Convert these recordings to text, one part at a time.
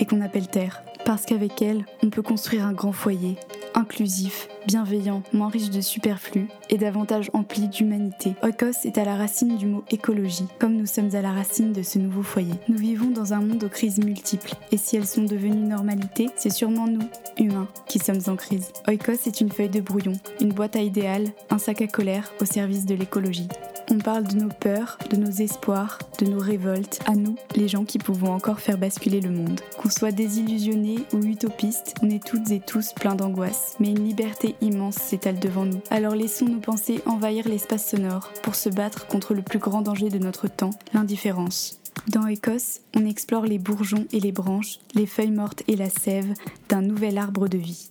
et qu'on appelle terre. Parce qu'avec elle, on peut construire un grand foyer, inclusif, bienveillant, moins riche de superflu et davantage empli d'humanité. Oikos est à la racine du mot écologie, comme nous sommes à la racine de ce nouveau foyer. Nous vivons dans un monde aux crises multiples, et si elles sont devenues normalité, c'est sûrement nous, humains, qui sommes en crise. Oikos est une feuille de brouillon, une boîte à idéal, un sac à colère au service de l'écologie. On parle de nos peurs, de nos espoirs, de nos révoltes, à nous, les gens qui pouvons encore faire basculer le monde. Qu'on soit désillusionnés ou utopistes, on est toutes et tous pleins d'angoisse, mais une liberté immense s'étale devant nous. Alors laissons nos pensées envahir l'espace sonore pour se battre contre le plus grand danger de notre temps, l'indifférence. Dans Écosse, on explore les bourgeons et les branches, les feuilles mortes et la sève d'un nouvel arbre de vie.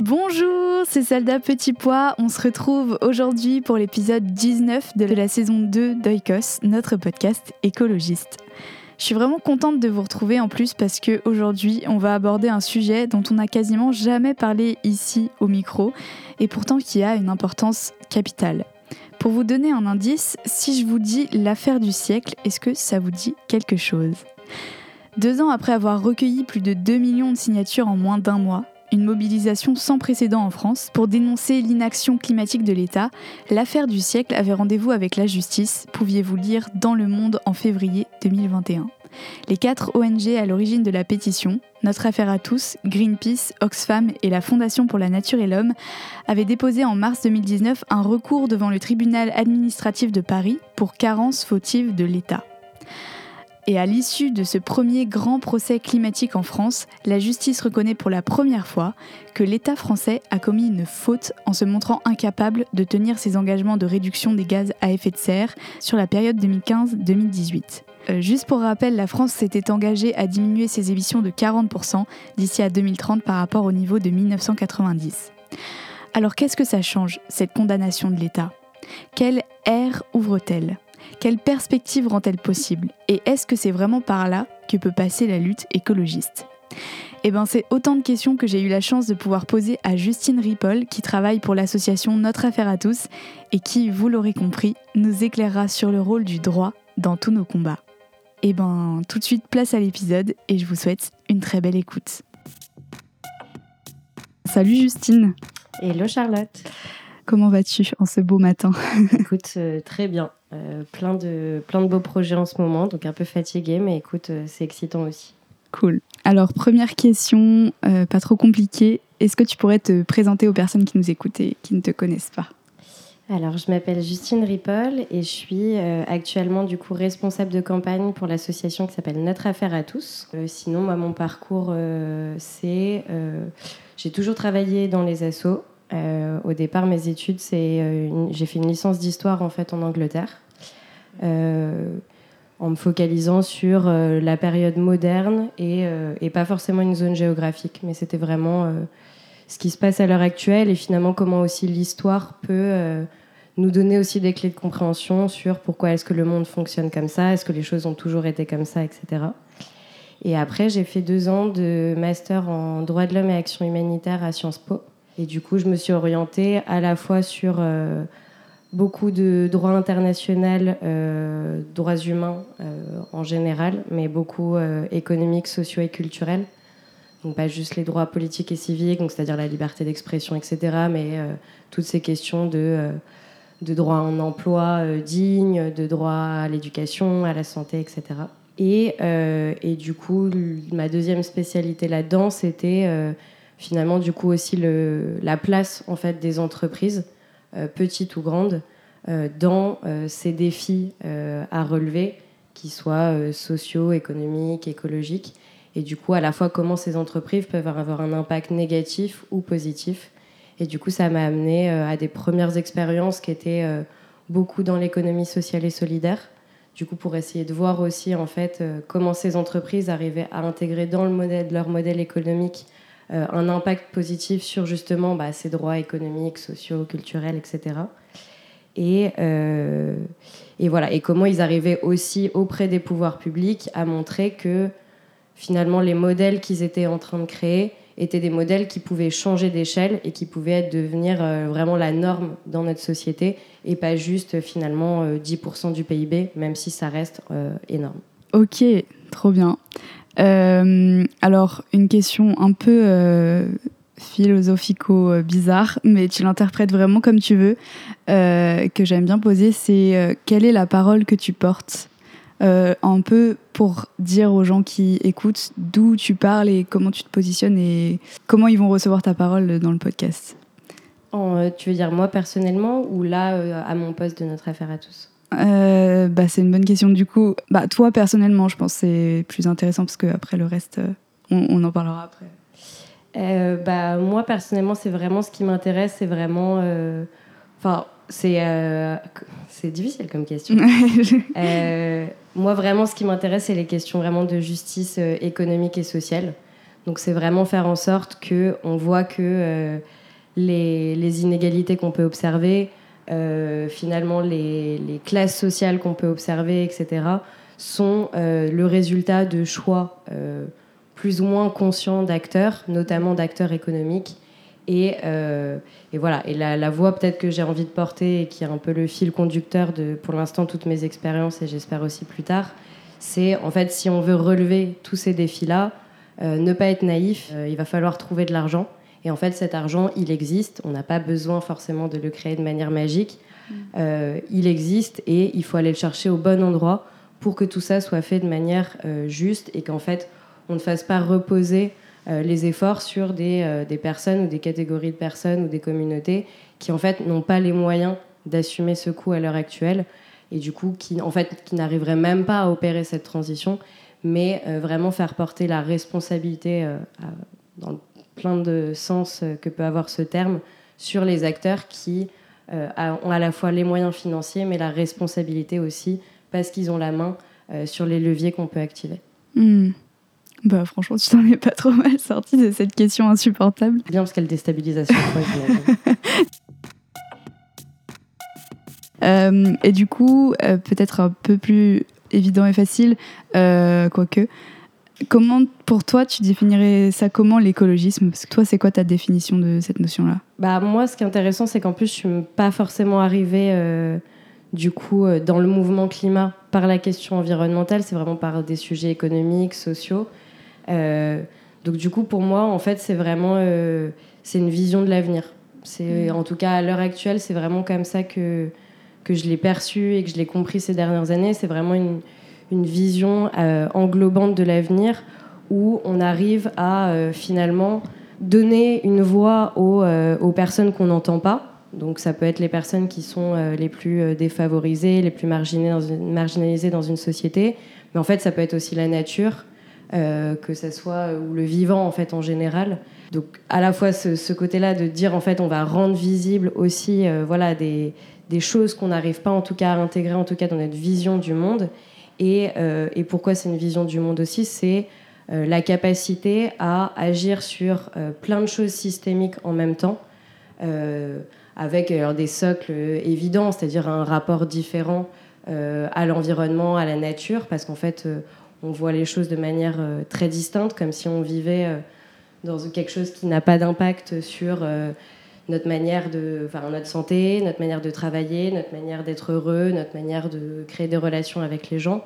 Bonjour, c'est Salda Petit Pois. On se retrouve aujourd'hui pour l'épisode 19 de la saison 2 d'Oikos, notre podcast écologiste. Je suis vraiment contente de vous retrouver en plus parce que aujourd'hui, on va aborder un sujet dont on n'a quasiment jamais parlé ici au micro et pourtant qui a une importance capitale. Pour vous donner un indice, si je vous dis l'affaire du siècle, est-ce que ça vous dit quelque chose? Deux ans après avoir recueilli plus de 2 millions de signatures en moins d'un mois, une mobilisation sans précédent en France pour dénoncer l'inaction climatique de l'État, l'affaire du siècle avait rendez-vous avec la justice, pouviez-vous lire dans Le Monde en février 2021. Les quatre ONG à l'origine de la pétition, Notre Affaire à tous, Greenpeace, Oxfam et la Fondation pour la Nature et l'Homme, avaient déposé en mars 2019 un recours devant le tribunal administratif de Paris pour carence fautive de l'État. Et à l'issue de ce premier grand procès climatique en France, la justice reconnaît pour la première fois que l'État français a commis une faute en se montrant incapable de tenir ses engagements de réduction des gaz à effet de serre sur la période 2015-2018. Euh, juste pour rappel, la France s'était engagée à diminuer ses émissions de 40% d'ici à 2030 par rapport au niveau de 1990. Alors qu'est-ce que ça change, cette condamnation de l'État? Quelle ère ouvre-t-elle? Quelle perspective rend-elle possible? Et est-ce que c'est vraiment par là que peut passer la lutte écologiste? Eh bien, c'est autant de questions que j'ai eu la chance de pouvoir poser à Justine Ripoll, qui travaille pour l'association Notre Affaire à tous, et qui, vous l'aurez compris, nous éclairera sur le rôle du droit dans tous nos combats. Eh ben, tout de suite, place à l'épisode, et je vous souhaite une très belle écoute. Salut Justine Hello Charlotte Comment vas-tu en ce beau matin? Écoute, euh, très bien. Euh, plein, de, plein de beaux projets en ce moment, donc un peu fatiguée, mais écoute, euh, c'est excitant aussi. Cool. Alors, première question, pas trop compliquée. Est-ce que tu pourrais te présenter aux personnes qui nous écoutent et qui ne te connaissent pas? Alors, je m'appelle Justine Ripoll et je suis actuellement du coup responsable de campagne pour l'association qui s'appelle Notre Affaire à tous. sinon, moi, mon parcours, c'est j'ai toujours travaillé dans les assos. Euh, au départ, mes études, euh, j'ai fait une licence d'histoire en fait en Angleterre, euh, en me focalisant sur la période moderne et, et, pas forcément une zone géographique, mais c'était vraiment ce qui se passe à l'heure actuelle et finalement comment aussi l'histoire peut nous donner aussi des clés de compréhension sur pourquoi est-ce que le monde fonctionne comme ça, est-ce que les choses ont toujours été comme ça, etc. Et après, j'ai fait deux ans de master en droit de l'homme et action humanitaire à Sciences Po. Et du coup, je me suis orientée à la fois sur euh, beaucoup de droit international, euh, droits humains euh, en général, mais beaucoup économiques, sociaux et culturels. Donc pas juste les droits politiques et civiques, c'est-à-dire la liberté d'expression, etc., mais toutes ces questions de, de droit en emploi digne, de droit à l'éducation, à la santé, etc. Et, et, du coup, ma deuxième spécialité là-dedans, c'était finalement du coup aussi le, la place en fait des entreprises, euh, petites ou grandes, euh, dans euh, ces défis à relever, qui soient sociaux, économiques, écologiques, et du coup à la fois comment ces entreprises peuvent avoir un impact négatif ou positif. Et du coup ça m'a amené à des premières expériences qui étaient beaucoup dans l'économie sociale et solidaire, du coup pour essayer de voir aussi en fait comment ces entreprises arrivaient à intégrer dans le modèle, leur modèle économique un impact positif sur justement bah, ces droits économiques, sociaux, culturels, etc. Et, et voilà, et comment ils arrivaient aussi auprès des pouvoirs publics à montrer que finalement les modèles qu'ils étaient en train de créer étaient des modèles qui pouvaient changer d'échelle et qui pouvaient devenir euh, vraiment la norme dans notre société et pas juste finalement 10% euh, du PIB, même si ça reste euh, énorme. Ok, trop bien. Alors, une question un peu philosophico-bizarre, mais tu l'interprètes vraiment comme tu veux, que j'aime bien poser, c'est quelle est la parole que tu portes? Euh, un peu pour dire aux gens qui écoutent d'où tu parles et comment tu te positionnes et comment ils vont recevoir ta parole dans le podcast. Euh, tu veux dire moi personnellement ou là euh, à mon poste de notre affaire à tous? Bah, C'est une bonne question du coup. Bah, toi personnellement, je pense que c'est plus intéressant parce qu'après le reste, on, en parlera après. bah, moi personnellement, c'est vraiment ce qui m'intéresse, c'est vraiment... Enfin, c'est c'est difficile comme question. euh, moi, vraiment, ce qui m'intéresse, c'est les questions vraiment de justice euh, économique et sociale. Donc, c'est vraiment faire en sorte que on voit que euh, les, les, inégalités qu'on peut observer, euh, finalement, les, classes sociales qu'on peut observer, etc., sont le résultat de choix plus ou moins conscients d'acteurs, notamment d'acteurs économiques, et, euh, voilà. Et la, la voix peut-être que j'ai envie de porter et qui est un peu le fil conducteur de, pour l'instant, toutes mes expériences et j'espère aussi plus tard, c'est en fait si on veut relever tous ces défis-là, euh, ne pas être naïf, euh, il va falloir trouver de l'argent. Et en fait, cet argent, il existe. On n'a pas besoin forcément de le créer de manière magique. Mm. Euh, il existe et il faut aller le chercher au bon endroit pour que tout ça soit fait de manière juste et qu'en fait, on ne fasse pas reposer euh, les efforts sur des, euh, des, personnes ou des catégories de personnes ou des communautés qui en fait n'ont pas les moyens d'assumer ce coût à l'heure actuelle et du coup qui en fait qui n'arriveraient même pas à opérer cette transition mais euh, vraiment faire porter la responsabilité dans plein de sens que peut avoir ce terme sur les acteurs qui ont à la fois les moyens financiers mais la responsabilité aussi parce qu'ils ont la main sur les leviers qu'on peut activer. Hmm. Bah franchement, tu t'en es pas trop mal sorti de cette question insupportable. Bien parce qu'elle déstabilise à chaque fois. euh, et du coup, euh, peut-être un peu plus évident et facile, euh, quoique. Comment, pour toi, tu définirais ça comment l'écologisme? Parce que toi, c'est quoi ta définition de cette notion-là? Bah moi, ce qui est intéressant, c'est qu'en plus, je suis pas forcément arrivée euh, du coup dans le mouvement climat par la question environnementale. C'est vraiment par des sujets économiques, sociaux. Euh, donc du coup, pour moi, en fait, c'est vraiment euh, c'est une vision de l'avenir. C'est mm. en tout cas à l'heure actuelle, c'est vraiment comme ça que que je l'ai perçu et que je l'ai compris ces dernières années. C'est vraiment une, une vision euh, englobante de l'avenir où on arrive à finalement donner une voix aux, aux personnes qu'on n'entend pas. Donc ça peut être les personnes qui sont les plus défavorisées, les plus marginalisées dans, une, société, mais en fait ça peut être aussi la nature, euh, que ce soit ou le vivant en fait en général. Donc à la fois ce, côté-là de dire en fait on va rendre visible aussi euh, voilà des, des choses qu'on n'arrive pas en tout cas à intégrer en tout cas dans notre vision du monde. Et, euh, et pourquoi c'est une vision du monde aussi, c'est la capacité à agir sur plein de choses systémiques en même temps, avec des socles évidents, c'est-à-dire un rapport différent à l'environnement, à la nature, parce qu'en fait on voit les choses de manière euh, très distincte, comme si on vivait euh, dans quelque chose qui n'a pas d'impact sur euh, notre manière de, enfin, notre santé, notre manière de travailler, notre manière d'être heureux, notre manière de créer des relations avec les gens.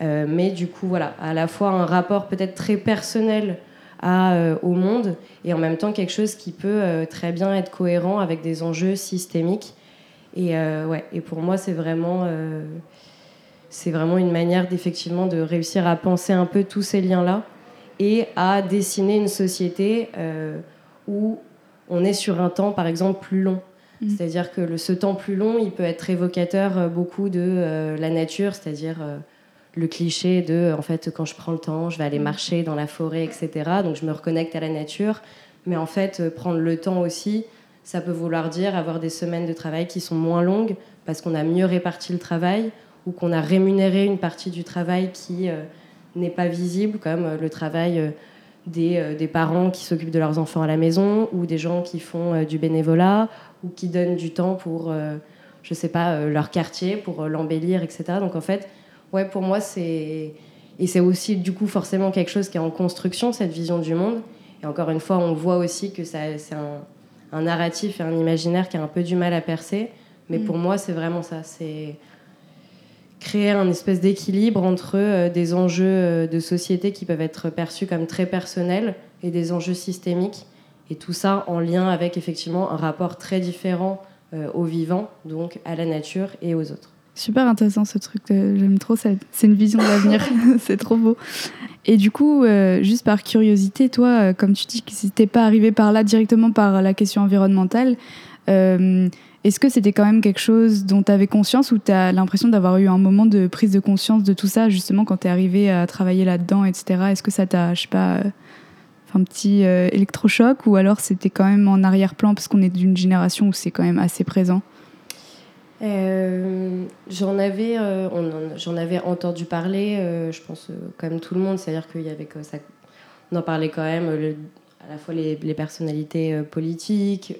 mais du coup, voilà, à la fois un rapport peut-être très personnel à, au monde et en même temps quelque chose qui peut très bien être cohérent avec des enjeux systémiques. Et, ouais, et pour moi, c'est vraiment c'est vraiment une manière d'effectivement de réussir à penser un peu tous ces liens-là et à dessiner une société euh, où on est sur un temps, par exemple, plus long. Mmh. C'est-à-dire que le, ce temps plus long, il peut être évocateur euh, beaucoup de euh, la nature, c'est-à-dire le cliché de, en fait, quand je prends le temps, je vais aller mmh. marcher dans la forêt, etc. Donc je me reconnecte à la nature. Mais en fait, prendre le temps aussi, ça peut vouloir dire avoir des semaines de travail qui sont moins longues parce qu'on a mieux réparti le travail, ou qu'on a rémunéré une partie du travail qui n'est pas visible, comme le travail des, des, parents qui s'occupent de leurs enfants à la maison, ou des gens qui font du bénévolat, ou qui donnent du temps pour, je sais pas, leur quartier, pour l'embellir, etc. Donc en fait, ouais, pour moi, c'est et c'est aussi du coup forcément quelque chose qui est en construction, cette vision du monde. Et encore une fois, on voit aussi que c'est un, narratif et un imaginaire qui a un peu du mal à percer. Mais mm. pour moi, c'est vraiment ça. C'est créer un espèce d'équilibre entre euh, des enjeux euh, de société qui peuvent être perçus comme très personnels et des enjeux systémiques. Et tout ça en lien avec effectivement un rapport très différent euh, au vivant, donc à la nature et aux autres. Super intéressant ce truc, j'aime trop, c'est une vision de l'avenir, c'est trop beau. Et du coup, juste par curiosité, toi, comme tu dis que c'était pas arrivé par là directement par la question environnementale, est-ce que c'était quand même quelque chose dont tu avais conscience ou tu as l'impression d'avoir eu un moment de prise de conscience de tout ça, justement, quand tu es arrivé à travailler là-dedans, etc. Est-ce que ça t'a, je sais pas, un petit électrochoc ou alors c'était quand même en arrière-plan parce qu'on est d'une génération où c'est quand même assez présent? Euh, j'en avais, euh, j'en avais entendu parler, euh, je pense comme tout le monde, c'est-à-dire qu'il y avait ça, on en parlait quand même, à la fois les, personnalités politiques,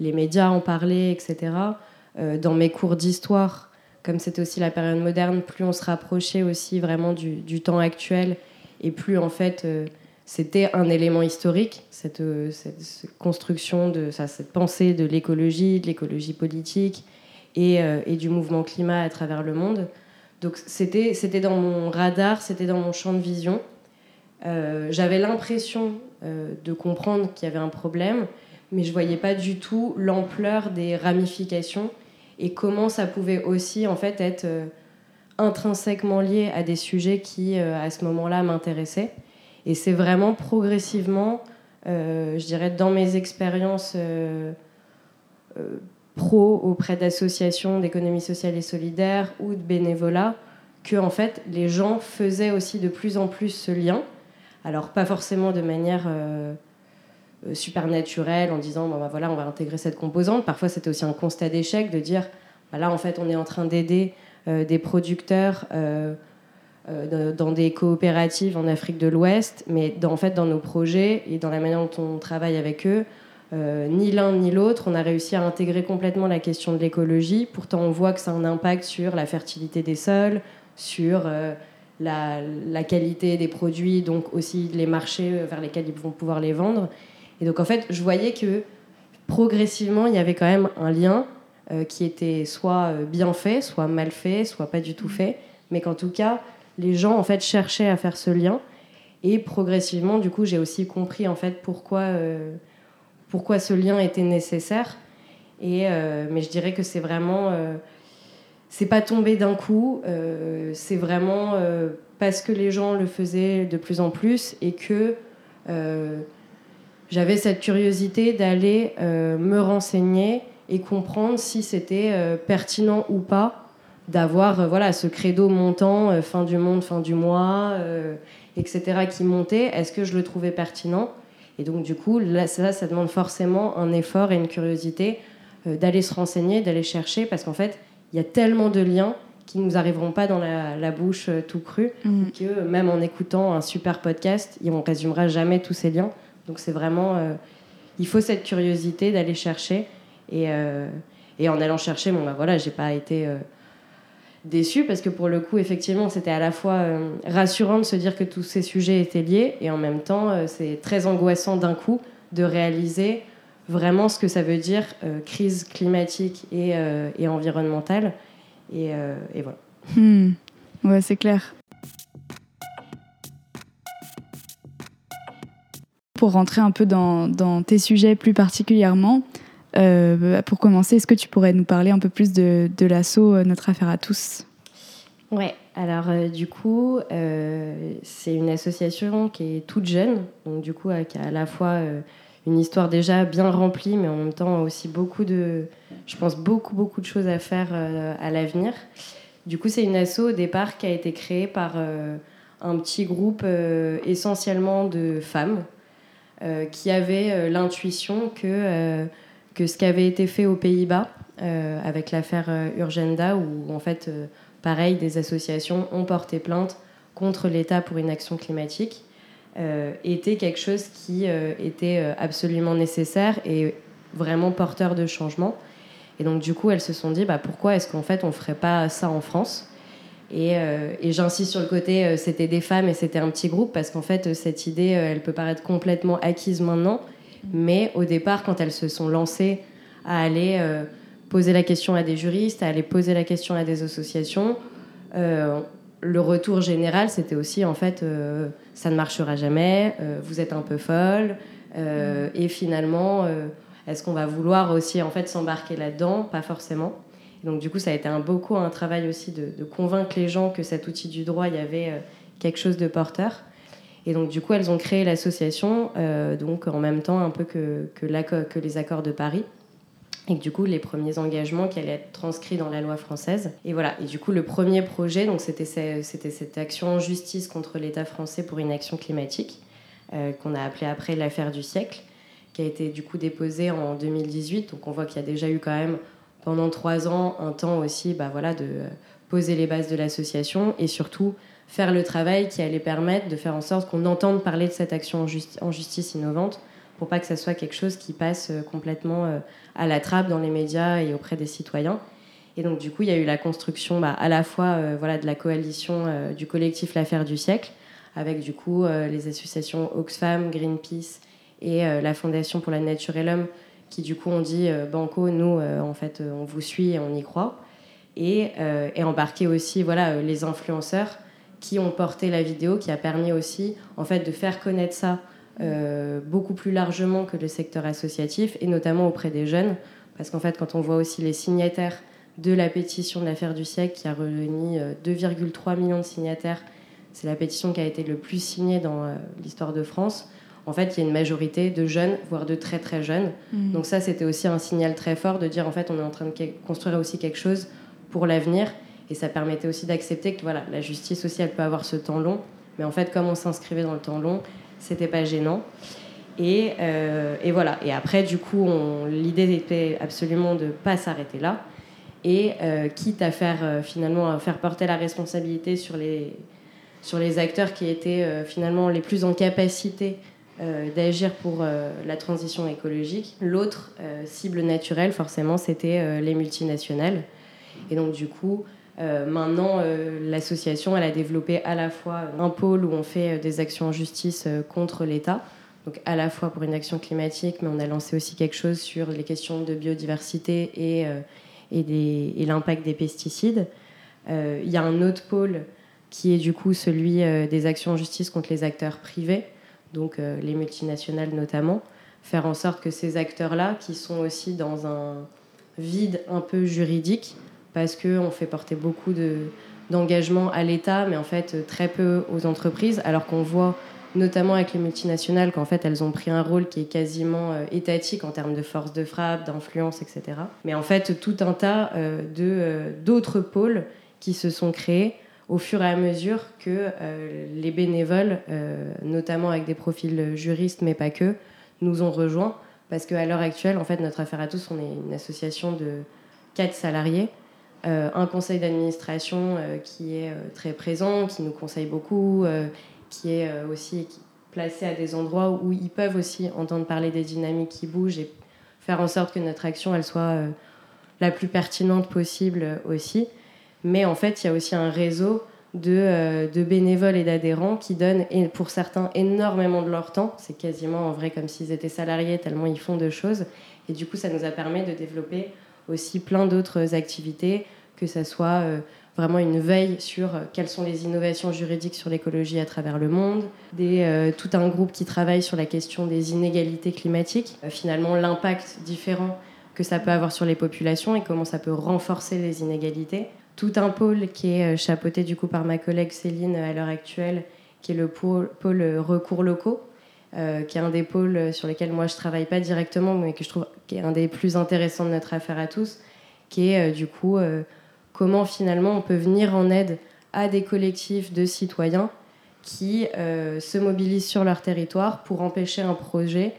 les médias en parlaient, etc. dans mes cours d'histoire, comme c'était aussi la période moderne, plus on se rapprochait aussi vraiment du, temps actuel, et plus en fait c'était un élément historique, cette, cette construction de ça, cette pensée de l'écologie, de l'écologie politique euh, et, du mouvement climat à travers le monde. Donc c'était, dans mon radar, c'était dans mon champ de vision. Euh, j'avais l'impression euh, de comprendre qu'il y avait un problème, mais je voyais pas du tout l'ampleur des ramifications et comment ça pouvait aussi en fait être intrinsèquement lié à des sujets qui à ce moment-là m'intéressaient. Et c'est vraiment progressivement, je dirais, dans mes expériences pro auprès d'associations d'économie sociale et solidaire ou de bénévolat que en fait les gens faisaient aussi de plus en plus ce lien. Alors pas forcément de manière euh, euh, super naturelle en disant bah, voilà on va intégrer cette composante. Parfois c'était aussi un constat d'échec de dire bah, là en fait on est en train d'aider euh, des producteurs dans des coopératives en Afrique de l'Ouest, mais dans, en fait dans nos projets et dans la manière dont on travaille avec eux, euh, ni l'un ni l'autre, on a réussi à intégrer complètement la question de l'écologie. Pourtant, on voit que ça a un impact sur la fertilité des sols, sur euh, la, qualité des produits, donc aussi les marchés euh, vers lesquels ils vont pouvoir les vendre. Et donc, en fait, je voyais que progressivement, il y avait quand même un lien qui était soit bien fait, soit mal fait, soit pas du tout fait, mais qu'en tout cas, les gens en fait cherchaient à faire ce lien. Et progressivement, du coup, j'ai aussi compris en fait pourquoi pourquoi ce lien était nécessaire. Et, euh, mais je dirais que c'est vraiment. Euh, c'est pas tombé d'un coup, euh, c'est vraiment parce que les gens le faisaient de plus en plus et que j'avais cette curiosité d'aller me renseigner et comprendre si c'était pertinent ou pas d'avoir voilà ce credo montant fin du monde fin du mois etc qui montait est-ce que je le trouvais pertinent? Et donc, du coup, là, ça, ça demande forcément un effort et une curiosité euh, d'aller se renseigner, d'aller chercher, parce qu'en fait, il y a tellement de liens qui ne nous arriveront pas dans la, bouche euh, tout cru, mmh. que même en écoutant un super podcast, on résumera jamais tous ces liens. Donc, c'est vraiment. Euh, il faut cette curiosité d'aller chercher. Et, et, en allant chercher, bon, bah voilà, j'ai pas été déçue parce que pour le coup, effectivement, c'était à la fois euh, rassurant de se dire que tous ces sujets étaient liés et en même temps, euh, c'est très angoissant d'un coup de réaliser vraiment ce que ça veut dire euh, crise climatique et, environnementale. Et, et voilà. Hmm. Ouais, c'est clair. Pour rentrer un peu dans, tes sujets plus particulièrement, euh, pour commencer, est-ce que tu pourrais nous parler un peu plus de, de euh, Notre Affaire à tous? Ouais, alors euh, du coup, c'est une association qui est toute jeune, donc du coup, qui a à la fois une histoire déjà bien remplie, mais en même temps aussi beaucoup de, je pense, beaucoup, beaucoup de choses à faire à l'avenir. Du coup, c'est une asso au départ qui a été créée par un petit groupe essentiellement de femmes qui avaient l'intuition que que ce qui avait été fait aux Pays-Bas euh, avec l'affaire euh, Urgenda, où en fait, euh, pareil, des associations ont porté plainte contre l'État pour une action climatique, était quelque chose qui était absolument nécessaire et vraiment porteur de changement. Et donc du coup, elles se sont dit, bah, pourquoi est-ce qu'en fait on ne ferait pas ça en France? Euh, et, j'insiste sur le côté, euh, c'était des femmes et c'était un petit groupe, parce qu'en fait, cette idée, euh, elle peut paraître complètement acquise maintenant, mais au départ, quand elles se sont lancées à aller poser la question à des juristes, à aller poser la question à des associations, le retour général, c'était aussi, en fait, ça ne marchera jamais, vous êtes un peu folle, et finalement, est-ce qu'on va vouloir aussi, en fait, s'embarquer là-dedans? Pas forcément. Donc du coup, ça a été un, beaucoup un travail aussi de, convaincre les gens que cet outil du droit, il y avait euh, quelque chose de porteur. Et donc du coup, elles ont créé l'association, euh, donc en même temps un peu que, que, les accords de Paris. Et du coup, les premiers engagements qui allaient être transcrits dans la loi française. Et voilà. Et du coup, le premier projet, donc c'était cette action en justice contre l'État français pour une action climatique, euh, qu'on a appelé après l'affaire du siècle, qui a été du coup déposée en 2018. Donc on voit qu'il y a déjà eu quand même pendant trois ans un temps aussi bah, voilà, de poser les bases de l'association et surtout faire le travail qui allait permettre de faire en sorte qu'on entende parler de cette action en, justice innovante pour pas que ça soit quelque chose qui passe euh, complètement euh, à la trappe dans les médias et auprès des citoyens. Et donc du coup, il y a eu la construction bah, à la fois euh, voilà, de la coalition du collectif L'affaire du siècle, avec du coup les associations Oxfam, Greenpeace et la Fondation pour la nature et l'homme qui du coup ont dit euh, Banco, nous, euh, en fait, euh, on vous suit et on y croit. Et, et embarquer aussi voilà, les influenceurs qui ont porté la vidéo, qui a permis aussi en fait, de faire connaître ça beaucoup plus largement que le secteur associatif, et notamment auprès des jeunes. Parce qu'en fait, quand on voit aussi les signataires de la pétition de l'affaire du siècle, qui a réuni 2,3 millions de signataires, c'est la pétition qui a été le plus signée dans l'histoire de France en fait, il y a une majorité de jeunes, voire de très très jeunes. Mm. Donc ça, c'était aussi un signal très fort de dire, en fait, on est en train de construire aussi quelque chose pour l'avenir. Et ça permettait aussi d'accepter que voilà, la justice aussi, elle peut avoir ce temps long. Mais en fait, comme on s'inscrivait dans le temps long, c'était pas gênant. Et, euh, et, voilà. Et après, du coup, l'idée était absolument de pas s'arrêter là. Et euh, quitte à faire euh, finalement à faire porter la responsabilité sur les, sur les acteurs qui étaient finalement les plus en capacité euh, d'agir pour euh, la transition écologique. L'autre euh, cible naturelle, forcément, c'était les multinationales. Et donc, du coup, maintenant, l'association, elle a développé à la fois un pôle où on fait des actions en justice contre l'État, donc à la fois pour une action climatique, mais on a lancé aussi quelque chose sur les questions de biodiversité et, et, et l'impact des pesticides. Il y a un autre pôle qui est du coup celui des actions en justice contre les acteurs privés donc euh, les multinationales notamment, faire en sorte que ces acteurs-là, qui sont aussi dans un vide un peu juridique, parce qu'on fait porter beaucoup d'engagement à l'État, mais en fait très peu aux entreprises, alors qu'on voit notamment avec les multinationales qu'en fait elles ont pris un rôle qui est quasiment euh, étatique en termes de force de frappe, d'influence, etc. Mais en fait tout un tas euh, de d'autres pôles qui se sont créés au fur et à mesure que euh, les bénévoles, euh, notamment avec des profils juristes, mais pas que, nous ont rejoints. Parce qu'à l'heure actuelle, en fait, notre affaire à tous, on est une association de quatre salariés, euh, un conseil d'administration qui est très présent, qui nous conseille beaucoup, qui est aussi placé à des endroits où ils peuvent aussi entendre parler des dynamiques qui bougent et faire en sorte que notre action, elle soit la plus pertinente possible aussi. Mais en fait, il y a aussi un réseau euh, de, bénévoles et d'adhérents qui donnent, pour certains, énormément de leur temps. C'est quasiment en vrai comme s'ils étaient salariés, tellement ils font de choses. Et du coup, ça nous a permis de développer aussi plein d'autres activités, que ce soit euh, vraiment une veille sur euh, quelles sont les innovations juridiques sur l'écologie à travers le monde, tout un groupe qui travaille sur la question des inégalités climatiques, finalement l'impact différent que ça peut avoir sur les populations et comment ça peut renforcer les inégalités tout un pôle qui est euh, chapeauté du coup par ma collègue Céline à l'heure actuelle, qui est le pôle, recours locaux, euh, qui est un des pôles sur lesquels moi je travaille pas directement, mais que je trouve qui est un des plus intéressants de notre affaire à tous, qui est euh, du coup comment finalement on peut venir en aide à des collectifs de citoyens qui se mobilisent sur leur territoire pour empêcher un projet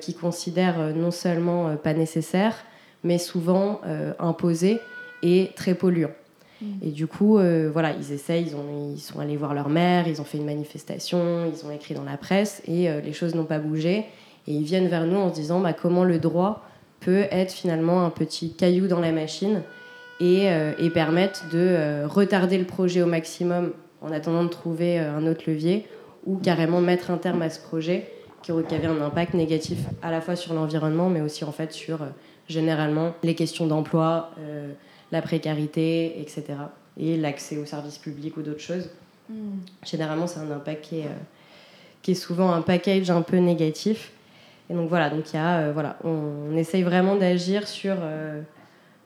qu'ils considèrent non seulement pas nécessaire, mais souvent imposé et très polluant. Mm. Et du coup, euh, voilà, ils essayent, ils, ont, ils, sont allés voir leur mère, ils ont fait une manifestation, ils ont écrit dans la presse et euh, les choses n'ont pas bougé. Et ils viennent vers nous en se disant bah, comment le droit peut être finalement un petit caillou dans la machine et, euh, et permettre de retarder le projet au maximum en attendant de trouver un autre levier ou carrément mettre un terme à ce projet qui, qui avait un impact négatif à la fois sur l'environnement mais aussi en fait sur généralement les questions d'emploi la précarité, etc. Et l'accès aux services publics ou d'autres choses. Hmm. Généralement, c'est un impact qui est, euh, qui est, souvent un package un peu négatif. Et donc voilà, donc y a, euh, voilà on, essaye vraiment d'agir sur euh,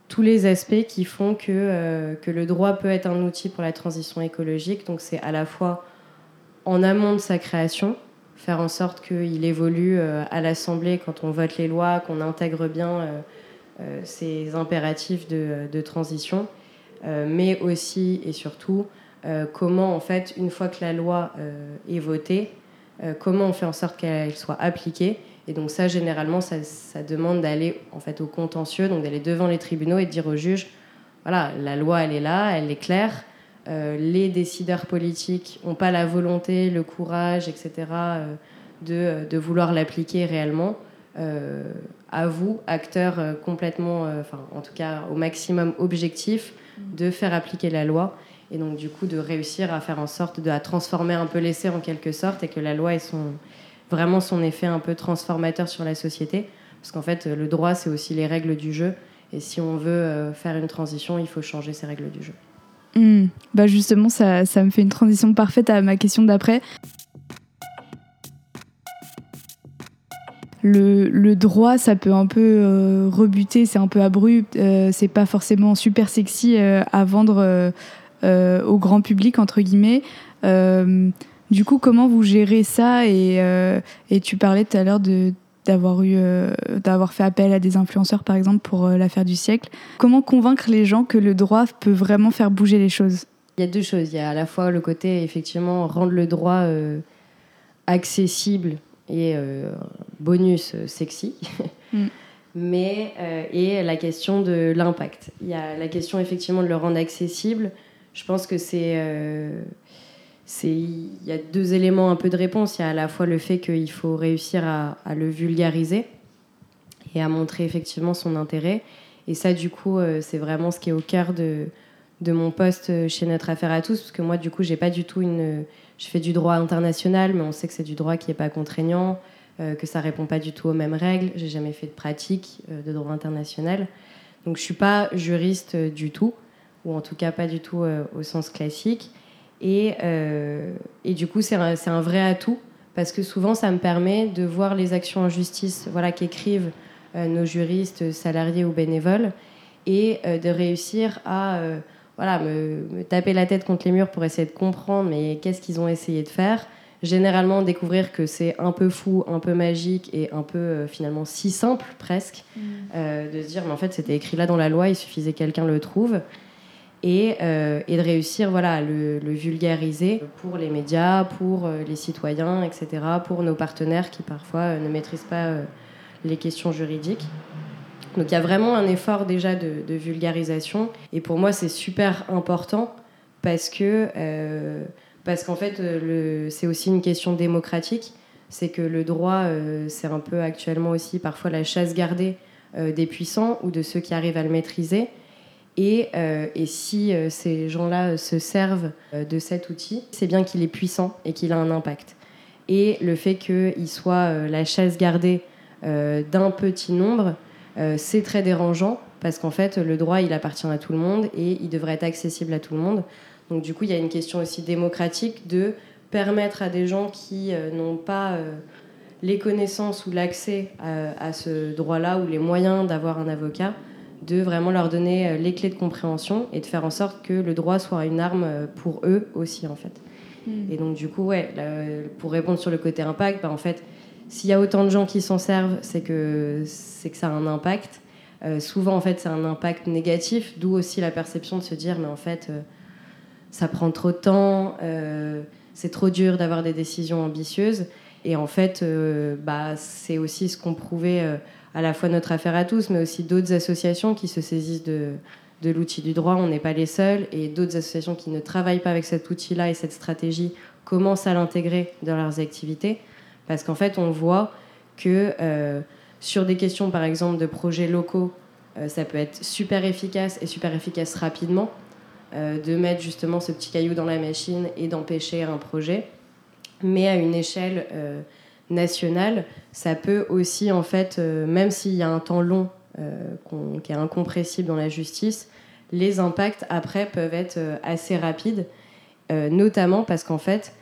tous les aspects qui font que, que le droit peut être un outil pour la transition écologique. Donc c'est à la fois en amont de sa création, faire en sorte qu'il évolue à l'Assemblée quand on vote les lois, qu'on intègre bien euh, ces impératifs de, transition, euh, mais aussi et surtout euh, comment, en fait, une fois que la loi est votée, comment on fait en sorte qu'elle soit appliquée. Et donc ça, généralement, ça, demande d'aller en fait au contentieux, donc d'aller devant les tribunaux et de dire aux juges, voilà, la loi, elle est là, elle est claire. les décideurs politiques n'ont pas la volonté, le courage, etc., de, vouloir l'appliquer réellement à vous, acteurs euh, complètement, euh, enfin en tout cas au maximum objectif, mm. de faire appliquer la loi et donc du coup de réussir à faire en sorte de transformer un peu l'essai en quelque sorte et que la loi ait son, vraiment son effet un peu transformateur sur la société. Parce qu'en fait, le droit, c'est aussi les règles du jeu. Et si on veut euh, faire une transition, il faut changer ces règles du jeu. Mm. Bah justement, ça, ça me fait une transition parfaite à ma question d'après. Le, droit, ça peut un peu euh, rebuter, c'est un peu abrupt, euh, c'est pas forcément super sexy euh, à vendre au grand public, entre guillemets. du coup, comment vous gérez ça et, tu parlais tout à l'heure d'avoir eu d'avoir fait appel à des influenceurs par exemple pour l'affaire du siècle. Comment convaincre les gens que le droit peut vraiment faire bouger les choses? Il y a deux choses. Il y a à la fois le côté effectivement rendre le droit accessible et euh, bonus euh, sexy. Mm. Mais, euh, et la question de l'impact. Il y a la question effectivement de le rendre accessible. Je pense que c'est. c'est il y a deux éléments un peu de réponse. Il y a à la fois le fait qu'il faut réussir à, à, le vulgariser et à montrer effectivement son intérêt. Et ça, du coup, c'est vraiment ce qui est au cœur de, de mon poste chez Notre Affaire à tous, parce que moi, du coup, j'ai pas du tout une je fais du droit international, mais on sait que c'est du droit qui n'est pas contraignant, euh, que ça répond pas du tout aux mêmes règles. J'ai jamais fait de pratique euh, de droit international. Donc je suis pas juriste euh, du tout, ou en tout cas pas du tout au sens classique. Et, et du coup, c'est un, un, vrai atout, parce que souvent, ça me permet de voir les actions en justice voilà, qu'écrivent nos juristes, salariés ou bénévoles, et de réussir à voilà, me, taper la tête contre les murs pour essayer de comprendre mais qu'est-ce qu'ils ont essayé de faire? Généralement, découvrir que c'est un peu fou, un peu magique et un peu euh, finalement si simple presque, mm. euh, de se dire mais en fait c'était écrit là dans la loi, il suffisait que quelqu'un le trouve. Et, euh, et, de réussir voilà, à le, le, vulgariser pour les médias, pour les citoyens, etc., pour nos partenaires qui parfois ne maîtrisent pas les questions juridiques. Donc il y a vraiment un effort déjà de, vulgarisation. Et pour moi, c'est super important parce que euh, parce qu'en fait, euh, c'est aussi une question démocratique. C'est que le droit, euh, c'est un peu actuellement aussi parfois la chasse gardée des puissants ou de ceux qui arrivent à le maîtriser. Et, et si ces gens-là se servent de cet outil, c'est bien qu'il est puissant et qu'il a un impact. Et le fait qu'il soit la chasse gardée d'un petit nombre, euh, c'est très dérangeant parce qu'en fait, le droit, il appartient à tout le monde et il devrait être accessible à tout le monde. Donc du coup, il y a une question aussi démocratique de permettre à des gens qui euh, n'ont pas euh, les connaissances ou l'accès à, ce droit-là ou les moyens d'avoir un avocat, de vraiment leur donner les clés de compréhension et de faire en sorte que le droit soit une arme pour eux aussi, en fait. Hmm. Et donc du coup, ouais, pour répondre sur le côté impact, bah, en fait, s'il y a autant de gens qui s'en servent, c'est que, que ça a un impact. Euh, souvent, en fait, c'est un impact négatif, d'où aussi la perception de se dire, mais en fait, euh, ça prend trop de temps, euh, c'est trop dur d'avoir des décisions ambitieuses. Et en fait, bah, c'est aussi ce qu'ont prouvé à la fois notre affaire à tous, mais aussi d'autres associations qui se saisissent de, de l'outil du droit, on n'est pas les seuls, et d'autres associations qui ne travaillent pas avec cet outil-là et cette stratégie commencent à l'intégrer dans leurs activités, parce qu'en fait, on voit que euh, sur des questions, par exemple, de projets locaux, euh, ça peut être super efficace et super efficace rapidement, euh, de mettre justement ce petit caillou dans la machine et d'empêcher un projet. Mais à une échelle nationale, ça peut aussi, en fait, même s'il y a un temps long qui est incompressible dans la justice, les impacts après peuvent être assez rapides, notamment parce qu'en fait,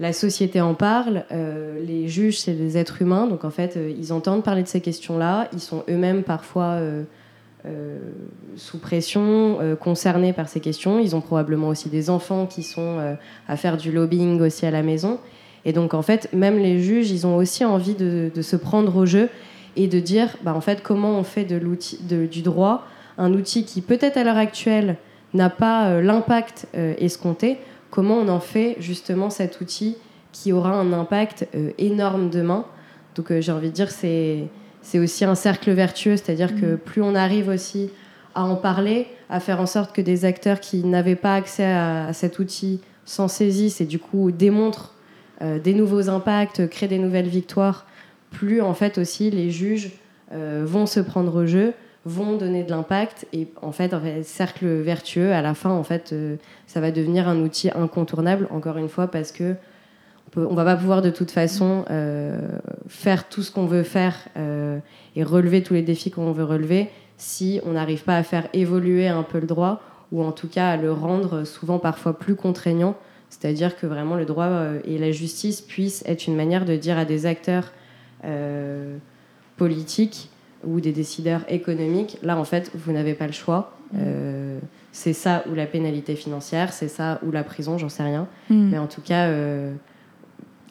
la société en parle, euh, les juges, c'est des êtres humains, donc en fait, euh, ils entendent parler de ces questions-là, ils sont eux-mêmes parfois euh, sous pression, concernés par ces questions, ils ont probablement aussi des enfants qui sont à faire du lobbying aussi à la maison, et donc en fait, même les juges, ils ont aussi envie de, se prendre au jeu et de dire, bah, en fait, comment on fait de du droit un outil qui peut-être à l'heure actuelle n'a pas l'impact escompté, comment on en fait justement cet outil qui aura un impact euh, énorme demain. Donc euh, j'ai envie de dire c'est c'est aussi un cercle vertueux, c'est-à-dire que mm. plus on arrive aussi à en parler, à faire en sorte que des acteurs qui n'avaient pas accès à, cet outil s'en saisissent et du coup démontrent euh, des nouveaux impacts, créent des nouvelles victoires, plus en fait aussi les juges vont se prendre au jeu, vont donner de l'impact et en fait, cercle vertueux à la fin en fait euh, ça va devenir un outil incontournable encore une fois parce que on, va pas pouvoir de toute façon euh, faire tout ce qu'on veut faire euh, et relever tous les défis qu'on veut relever si on n'arrive pas à faire évoluer un peu le droit ou en tout cas à le rendre souvent parfois plus contraignant. C'est-à-dire que vraiment le droit et la justice puissent être une manière de dire à des acteurs politiques ou des décideurs économiques, là en fait vous n'avez pas le choix. Mm. Euh, c'est ça ou la pénalité financière, c'est ça ou la prison, j'en sais rien. Mm. Mais en tout cas, euh,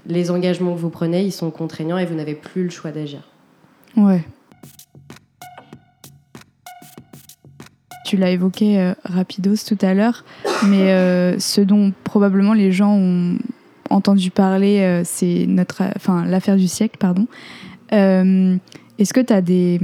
les engagements que vous prenez, ils sont contraignants et vous n'avez plus le choix d'agir. Ouais. Tu l'as évoqué euh, rapidos tout à l'heure, mais ce dont probablement les gens ont entendu parler, c'est notre, enfin l'affaire du siècle, pardon. Est-ce que tu as des,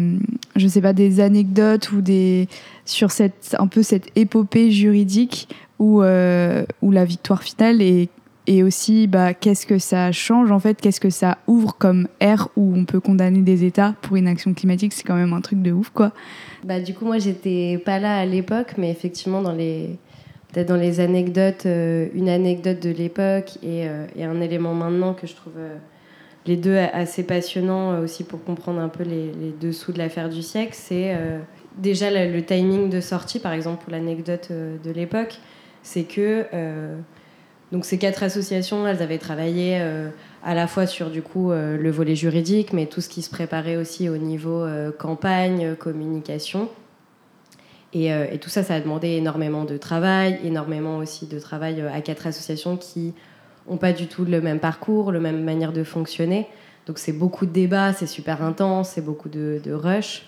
je sais pas, des anecdotes ou des sur cette un peu cette épopée juridique où, euh, où la victoire finale est et aussi bah, qu'est-ce que ça change en fait, qu'est-ce que ça ouvre comme ère où on peut condamner des États pour une action climatique, c'est quand même un truc de ouf quoi. Bah du coup moi j'étais pas là à l'époque, mais effectivement dans les peut-être dans les anecdotes, euh, une anecdote de l'époque et, euh, et, un élément maintenant que je trouve les deux assez passionnants euh, aussi pour comprendre un peu les, dessous de l'affaire du siècle, c'est euh, déjà le, timing de sortie, par exemple pour l'anecdote euh, de l'époque, c'est que donc ces quatre associations, elles avaient travaillé à la fois sur du coup le volet juridique, mais tout ce qui se préparait aussi au niveau campagne, communication. Et, et, tout ça, ça a demandé énormément de travail, énormément aussi de travail à quatre associations qui ont pas du tout le même parcours, la même manière de fonctionner. Donc c'est beaucoup de débats, c'est super intense, c'est beaucoup de, rush.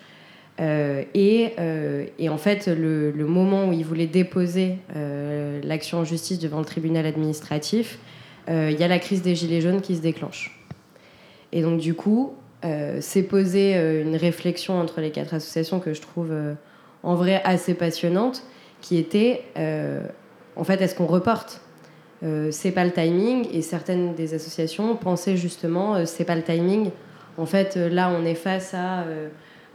Euh, euh, et, en fait, le, moment où ils voulaient déposer euh, l'action en justice devant le tribunal administratif, il y a la crise des Gilets jaunes qui se déclenche. Et donc du coup, c'est posé une réflexion entre les quatre associations que je trouve en vrai assez passionnante, qui était, en fait, est-ce qu'on reporte? Euh, c'est pas le timing et certaines des associations pensaient justement euh, c'est pas le timing. En fait, euh, là, on est face à,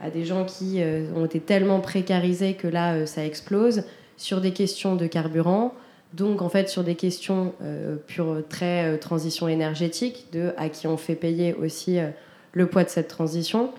à des gens qui ont été tellement précarisés que là, ça explose sur des questions de carburant. Donc, en fait, sur des questions pure très transition énergétique, de à qui on fait payer aussi le poids de cette transition.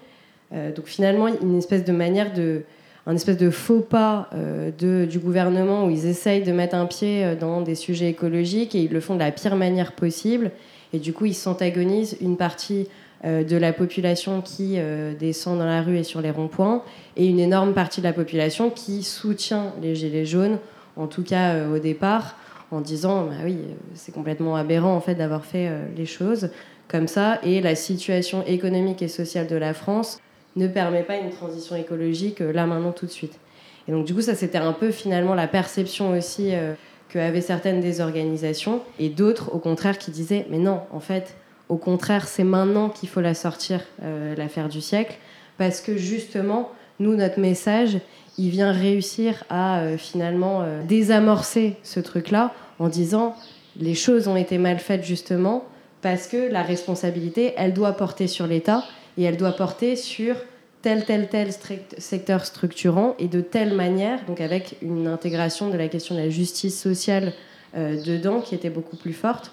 donc, finalement, une espèce de manière de, un espèce de faux pas euh, du gouvernement où ils essayent de mettre un pied euh, dans des sujets écologiques et ils le font de la pire manière possible. Et du coup, ils s'antagonisent une partie euh, de la population qui descend dans la rue et sur les ronds-points et une énorme partie de la population qui soutient les Gilets jaunes, en tout cas au départ, en disant bah oui, c'est complètement aberrant en fait d'avoir fait les choses comme ça et la situation économique et sociale de la France ne permet pas une transition écologique euh, là maintenant tout de suite. Et donc du coup ça c'était un peu finalement la perception aussi euh, que avaient certaines des organisations et d'autres au contraire qui disaient mais non en fait au contraire c'est maintenant qu'il faut la sortir euh, l'affaire du siècle parce que justement nous notre message il vient réussir à finalement désamorcer ce truc-là en disant les choses ont été mal faites justement parce que la responsabilité, elle doit porter sur l'État et elle doit porter sur tel, tel, tel secteur structurant et de telle manière, donc avec une intégration de la question de la justice sociale euh, dedans qui était beaucoup plus forte.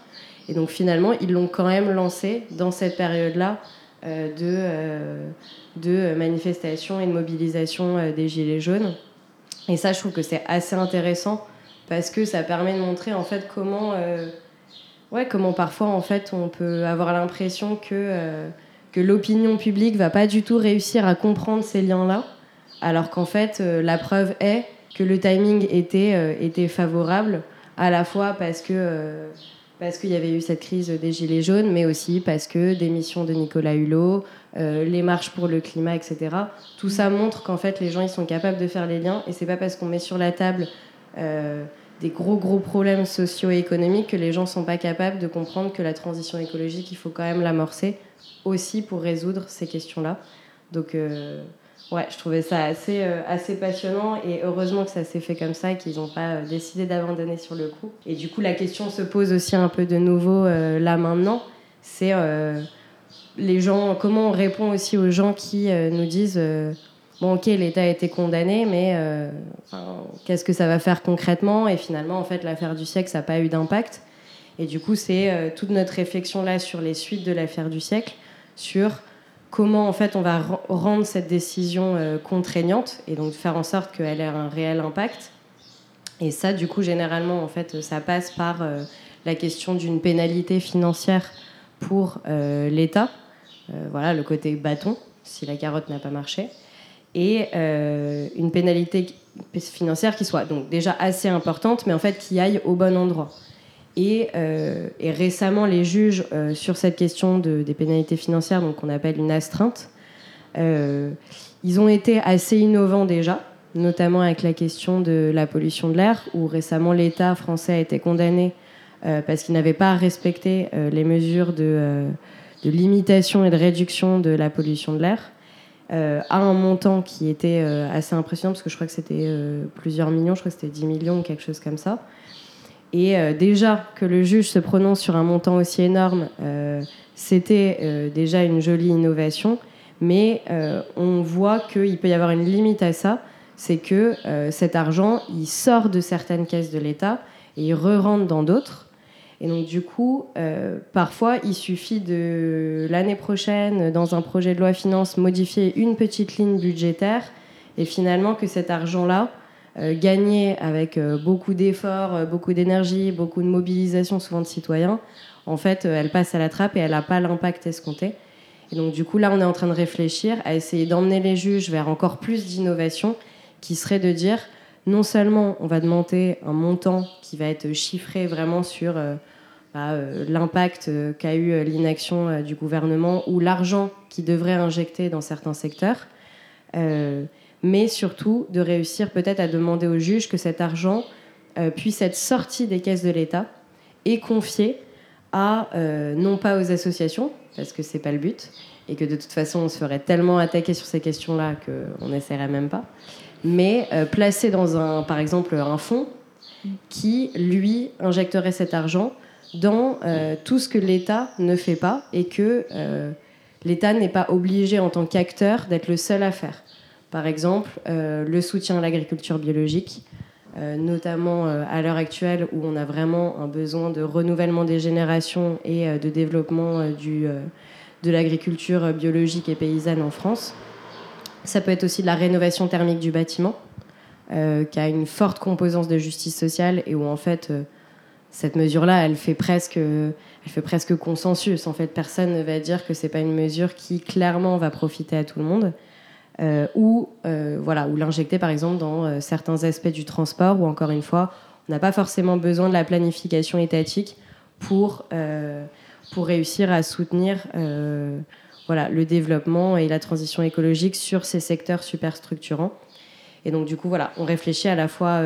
Et donc finalement, ils l'ont quand même lancé dans cette période-là euh, de, euh, de manifestation et de mobilisation des Gilets jaunes. Et ça, je trouve que c'est assez intéressant parce que ça permet de montrer en fait comment, ouais, comment parfois en fait on peut avoir l'impression que que l'opinion publique va pas du tout réussir à comprendre ces liens-là, alors qu'en fait, euh, la preuve est que le timing était, euh, était favorable, à la fois parce que euh, parce qu'il y avait eu cette crise des gilets jaunes, mais aussi parce que des missions de Nicolas Hulot, les marches pour le climat, etc. Tout ça montre qu'en fait les gens ils sont capables de faire les liens, et c'est pas parce qu'on met sur la table des gros gros problèmes socio-économiques que les gens sont pas capables de comprendre que la transition écologique il faut quand même l'amorcer aussi pour résoudre ces questions-là. Donc, euh, ouais, je trouvais ça assez, euh, assez passionnant et heureusement que ça s'est fait comme ça et qu'ils n'ont pas euh, décidé d'abandonner sur le coup. Et du coup, la question se pose aussi un peu de nouveau là maintenant. C'est les gens, comment on répond aussi aux gens qui nous disent bon, ok, l'État a été condamné, mais qu'est-ce que ça va faire concrètement? Et finalement, en fait, l'affaire du siècle, ça n'a pas eu d'impact. Et du coup, c'est toute notre réflexion là sur les suites de l'affaire du siècle sur comment en fait on va rendre cette décision euh, contraignante et donc faire en sorte qu'elle ait un réel impact. Et ça, du coup, généralement, en fait, ça passe par euh, la question d'une pénalité financière pour euh, l'État. voilà, le côté bâton, si la carotte n'a pas marché. Et une pénalité financière qui soit donc déjà assez importante, mais en fait qui aille au bon endroit. Euh, et, récemment, les juges, euh, sur cette question des pénalités financières, donc qu'on appelle une astreinte, euh, ils ont été assez innovants déjà, notamment avec la question de la pollution de l'air, où récemment l'État français a été condamné parce qu'il n'avait pas respecté les mesures de, de, limitation et de réduction de la pollution de l'air. à un montant qui était assez impressionnant, parce que je crois que c'était plusieurs millions, je crois que c'était 10 millions ou quelque chose comme ça. Et euh, déjà que le juge se prononce sur un montant aussi énorme, euh, c'était euh, déjà une jolie innovation. Mais on voit qu'il peut y avoir une limite à ça, c'est que cet argent, il sort de certaines caisses de l'État et il re-rentre dans d'autres. Et donc du coup, parfois, il suffit de l'année prochaine, dans un projet de loi finance, modifier une petite ligne budgétaire et finalement que cet argent-là, euh, gagner avec euh, beaucoup d'efforts, euh, beaucoup d'énergie, beaucoup de mobilisation souvent de citoyens, en fait, elle passe à la trappe et elle n'a pas l'impact escompté. Et donc, du coup, là, on est en train de réfléchir à essayer d'emmener les juges vers encore plus d'innovation, qui serait de dire, non seulement on va demander un montant qui va être chiffré vraiment sur bah, l'impact qu'a eu l'inaction du gouvernement ou l'argent qui devrait injecter dans certains secteurs, mais surtout de réussir peut-être à demander au juge que cet argent euh, puisse être sorti des caisses de l'État et confié à, euh, non pas aux associations, parce que c'est pas le but, et que de toute façon on se ferait tellement attaquer sur ces questions-là qu'on n'essaierait même pas, mais euh, placé dans un, par exemple, un fonds qui, lui, injecterait cet argent dans tout ce que l'État ne fait pas et que l'État n'est pas obligé en tant qu'acteur d'être le seul à faire. Par exemple, euh, le soutien à l'agriculture biologique, euh, notamment euh, à l'heure actuelle où on a vraiment un besoin de renouvellement des générations et de développement de l'agriculture biologique et paysanne en France. Ça peut être aussi de la rénovation thermique du bâtiment, qui a une forte composance de justice sociale et où en fait cette mesure-là, elle fait presque, elle fait presque consensus. En fait, personne ne va dire que c'est pas une mesure qui clairement va profiter à tout le monde. Euh, ou euh, voilà, ou l'injecter par exemple dans euh, certains aspects du transport, ou encore une fois, on n'a pas forcément besoin de la planification étatique pour, pour réussir à soutenir voilà, le développement et la transition écologique sur ces secteurs super structurants. Et donc, du coup, voilà, on réfléchit à la fois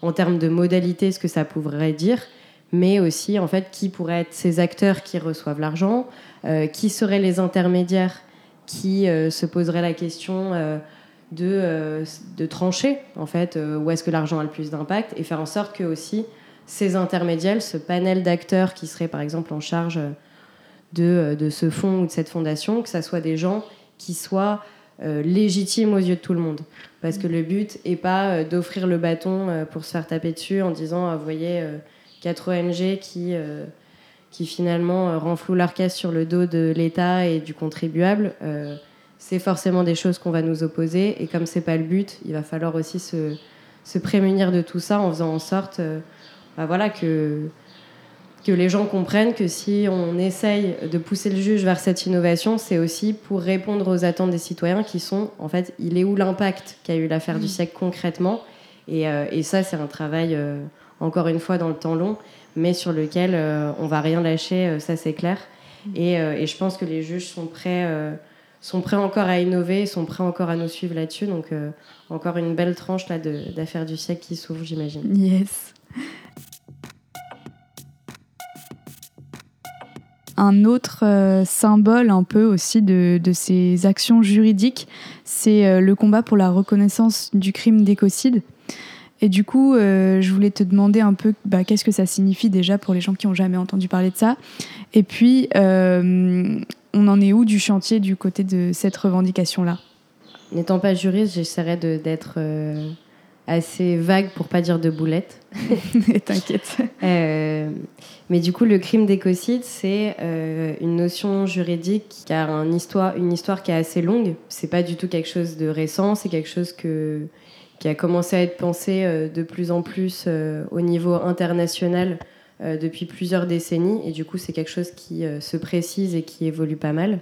en termes de modalité, ce que ça pourrait dire, mais aussi, en fait, qui pourraient être ces acteurs qui reçoivent l'argent, qui seraient les intermédiaires qui euh, se poserait la question euh, de, de trancher en fait où est-ce que l'argent a le plus d'impact et faire en sorte que aussi ces intermédiaires, ce panel d'acteurs qui seraient par exemple en charge de, de, ce fonds ou de cette fondation, que ça soit des gens qui soient légitimes aux yeux de tout le monde. Parce que le but n'est pas d'offrir le bâton pour se faire taper dessus en disant, vous voyez, quatre ONG qui qui finalement euh, renflouent leur caisse sur le dos de l'État et du contribuable, euh, c'est forcément des choses qu'on va nous opposer. Et comme c'est pas le but, il va falloir aussi se, se prémunir de tout ça en faisant en sorte euh, bah voilà, que, que les gens comprennent que si on essaye de pousser le juge vers cette innovation, c'est aussi pour répondre aux attentes des citoyens qui sont, en fait, il est où l'impact qu'a eu l'affaire du mmh. siècle concrètement? Et, et, ça, c'est un travail, encore une fois, dans le temps long mais sur lequel euh, on va rien lâcher, euh, ça c'est clair. Euh, et, je pense que les juges sont prêts, sont prêts encore à innover, sont prêts encore à nous suivre là-dessus. Donc encore une belle tranche là d'affaires du siècle qui s'ouvre, j'imagine. Yes. Un autre symbole un peu aussi de, de ces actions juridiques, c'est le combat pour la reconnaissance du crime d'écocide. Et du coup, euh, je voulais te demander un peu bah, qu'est-ce que ça signifie déjà pour les gens qui n'ont jamais entendu parler de ça. Et puis, euh, on en est où du chantier du côté de cette revendication-là? N'étant pas juriste, j'essaierai d'être euh, assez vague pour pas dire de boulette. T'inquiète. mais du coup, le crime d'écocide, c'est une notion juridique qui a une histoire, une histoire qui est assez longue. C'est pas du tout quelque chose de récent, c'est quelque chose que qui a commencé à être pensé euh, de plus en plus euh, au niveau international euh, depuis plusieurs décennies. Et du coup, c'est quelque chose qui se précise et qui évolue pas mal.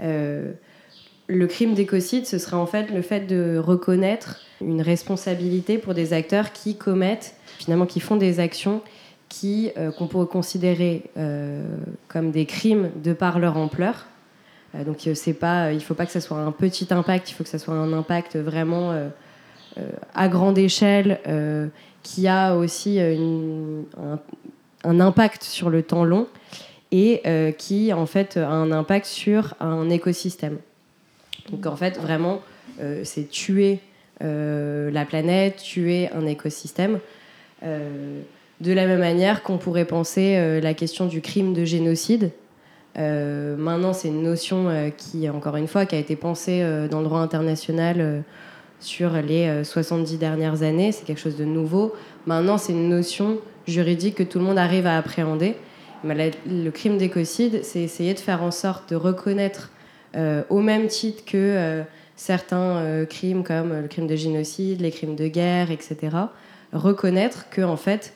le crime d'écocide, ce serait en fait le fait de reconnaître une responsabilité pour des acteurs qui commettent, finalement, qui font des actions qui qu'on pourrait considérer comme des crimes de par leur ampleur. donc c'est pas, il faut pas que ça soit un petit impact, il faut que ça soit un impact vraiment à grande échelle euh, qui a aussi euh, un, impact sur le temps long et qui en fait a un impact sur un écosystème. Donc en fait vraiment c'est tuer la planète, tuer un écosystème. de la même manière qu'on pourrait penser la question du crime de génocide. maintenant, c'est une notion qui, encore une fois, qui a été pensée dans le droit international sur les 70 euh, dernières années. C'est quelque chose de nouveau. Maintenant, c'est une notion juridique que tout le monde arrive à appréhender. Le crime d'écocide, c'est essayer de faire en sorte de reconnaître euh, au même titre que euh, certains crimes comme le crime de génocide, les crimes de guerre, etc. Reconnaître que en fait,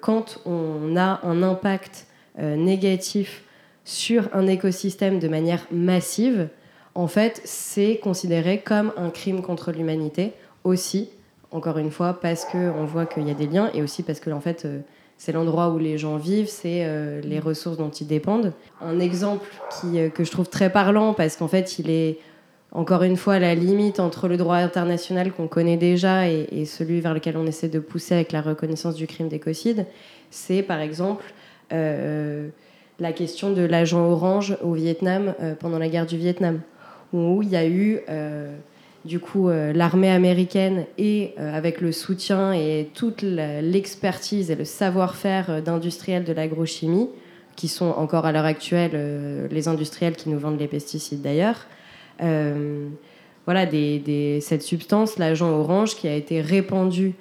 quand on a un impact négatif sur un écosystème de manière massive, en fait, c'est considéré comme un crime contre l'humanité aussi, encore une fois, parce qu'on voit qu'il y a des liens et aussi parce que, en fait, euh, c'est l'endroit où les gens vivent, c'est euh, les ressources dont ils dépendent. Un exemple euh, que je trouve très parlant, parce qu'en fait, il est encore une fois la limite entre le droit international qu'on connaît déjà et, celui vers lequel on essaie de pousser avec la reconnaissance du crime d'écocide, c'est par exemple la question de l'agent orange au Vietnam pendant la guerre du Vietnam où il y a eu euh, du coup euh, l'armée américaine et euh, avec le soutien et toute l'expertise et le savoir-faire d'industriels de l'agrochimie, qui sont encore à l'heure actuelle les industriels qui nous vendent les pesticides d'ailleurs. voilà, cette substance, l'agent orange, qui a été répandue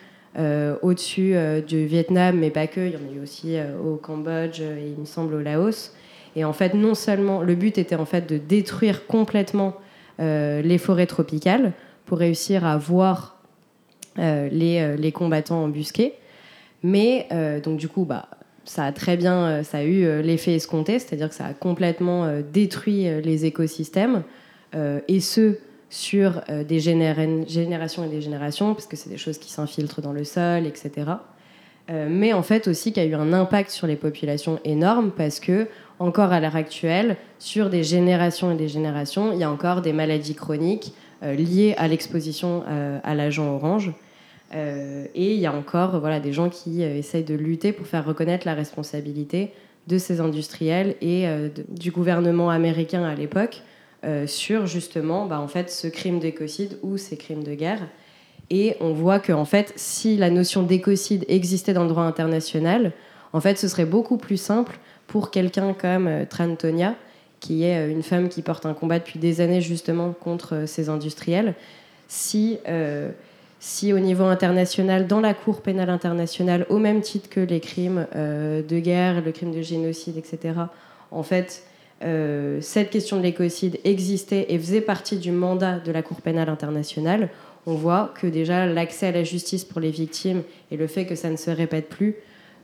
au-dessus du Vietnam, mais pas que, il y en a eu aussi au Cambodge et il me semble au Laos. Et en fait, non seulement le but était en fait de détruire complètement euh, les forêts tropicales pour réussir à voir euh, les, euh, les, combattants embusqués, mais donc du coup, bah, ça a très bien, ça a eu l'effet escompté, c'est-à-dire que ça a complètement détruit les écosystèmes et ce sur des générations et des générations, parce que c'est des choses qui s'infiltrent dans le sol, etc. mais en fait aussi qu'il y a eu un impact sur les populations énorme parce que encore à l'heure actuelle, sur des générations et des générations, il y a encore des maladies chroniques euh, liées à l'exposition euh, à l'agent orange. Euh, et il y a encore voilà, des gens qui essayent de lutter pour faire reconnaître la responsabilité de ces industriels et du gouvernement américain à l'époque sur justement bah, en fait, ce crime d'écocide ou ces crimes de guerre. Et on voit que en fait, si la notion d'écocide existait dans le droit international, en fait, ce serait beaucoup plus simple pour quelqu'un comme euh, Trantonia, qui est euh, une femme qui porte un combat depuis des années justement contre euh, ces industriels, si, si au niveau international, dans la Cour pénale internationale, au même titre que les crimes de guerre, le crime de génocide, etc., en fait, cette question de l'écocide existait et faisait partie du mandat de la Cour pénale internationale, on voit que déjà l'accès à la justice pour les victimes et le fait que ça ne se répète plus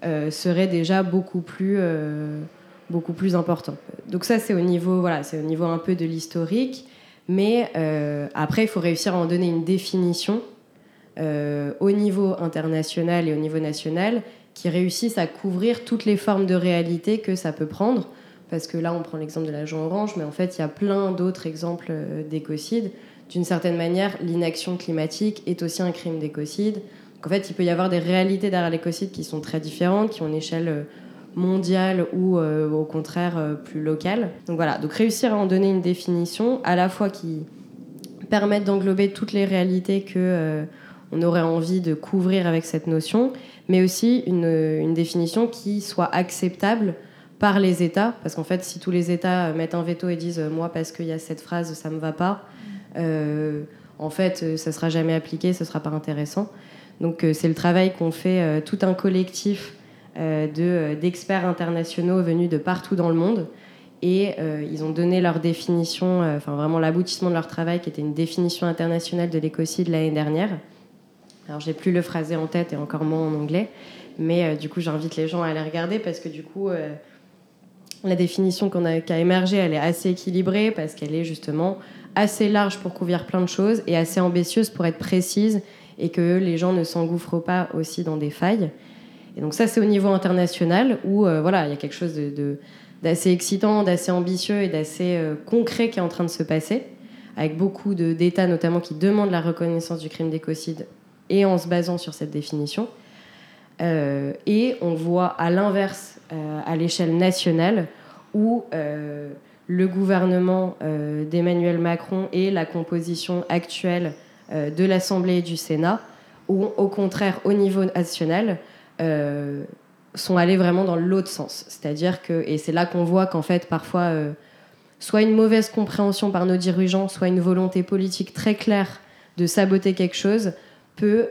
euh, serait déjà beaucoup plus, euh, beaucoup plus important. Donc ça, c'est au niveau, voilà, au niveau un peu de l'historique, mais euh, après, il faut réussir à en donner une définition au niveau international et au niveau national qui réussissent à couvrir toutes les formes de réalité que ça peut prendre. Parce que là, on prend l'exemple de l'agent orange, mais en fait, il y a plein d'autres exemples d'écocide d'une certaine manière, l'inaction climatique est aussi un crime d'écocide. En fait, il peut y avoir des réalités derrière l'écocide qui sont très différentes, qui ont une échelle euh, mondiale ou euh, au contraire euh, plus locale. Donc voilà, donc réussir à en donner une définition à la fois qui permette d'englober toutes les réalités que on aurait envie de couvrir avec cette notion, mais aussi une, définition qui soit acceptable par les États, parce qu'en fait, si tous les États mettent un veto et disent moi parce qu'il y a cette phrase ça me va pas, en fait, ça sera jamais appliqué, ce sera pas intéressant. Donc euh, c'est le travail qu'ont fait tout un collectif d'experts internationaux venus de partout dans le monde. Et ils ont donné leur définition, enfin vraiment l'aboutissement de leur travail, qui était une définition internationale de l'écocide l'année dernière. Alors j'ai plus le phrasé en tête et encore moins en anglais, mais du coup j'invite les gens à aller regarder parce que du coup la définition qu'on a, qui a émergé, elle est assez équilibrée parce qu'elle est justement assez large pour couvrir plein de choses et assez ambitieuse pour être précise et que les gens ne s'engouffrent pas aussi dans des failles. Et donc ça, c'est au niveau international où euh, voilà, il y a quelque chose d'assez excitant, d'assez ambitieux et d'assez euh, concret qui est en train de se passer, avec beaucoup d'États notamment qui demandent la reconnaissance du crime d'écocide et en se basant sur cette définition. Euh, et on voit à l'inverse, à l'échelle nationale, où le gouvernement d'Emmanuel Macron et la composition actuelle de l'Assemblée et du Sénat, ou au contraire au niveau national, euh, sont allés vraiment dans l'autre sens. C'est-à-dire que, et c'est là qu'on voit qu'en fait parfois, soit une mauvaise compréhension par nos dirigeants, soit une volonté politique très claire de saboter quelque chose, peut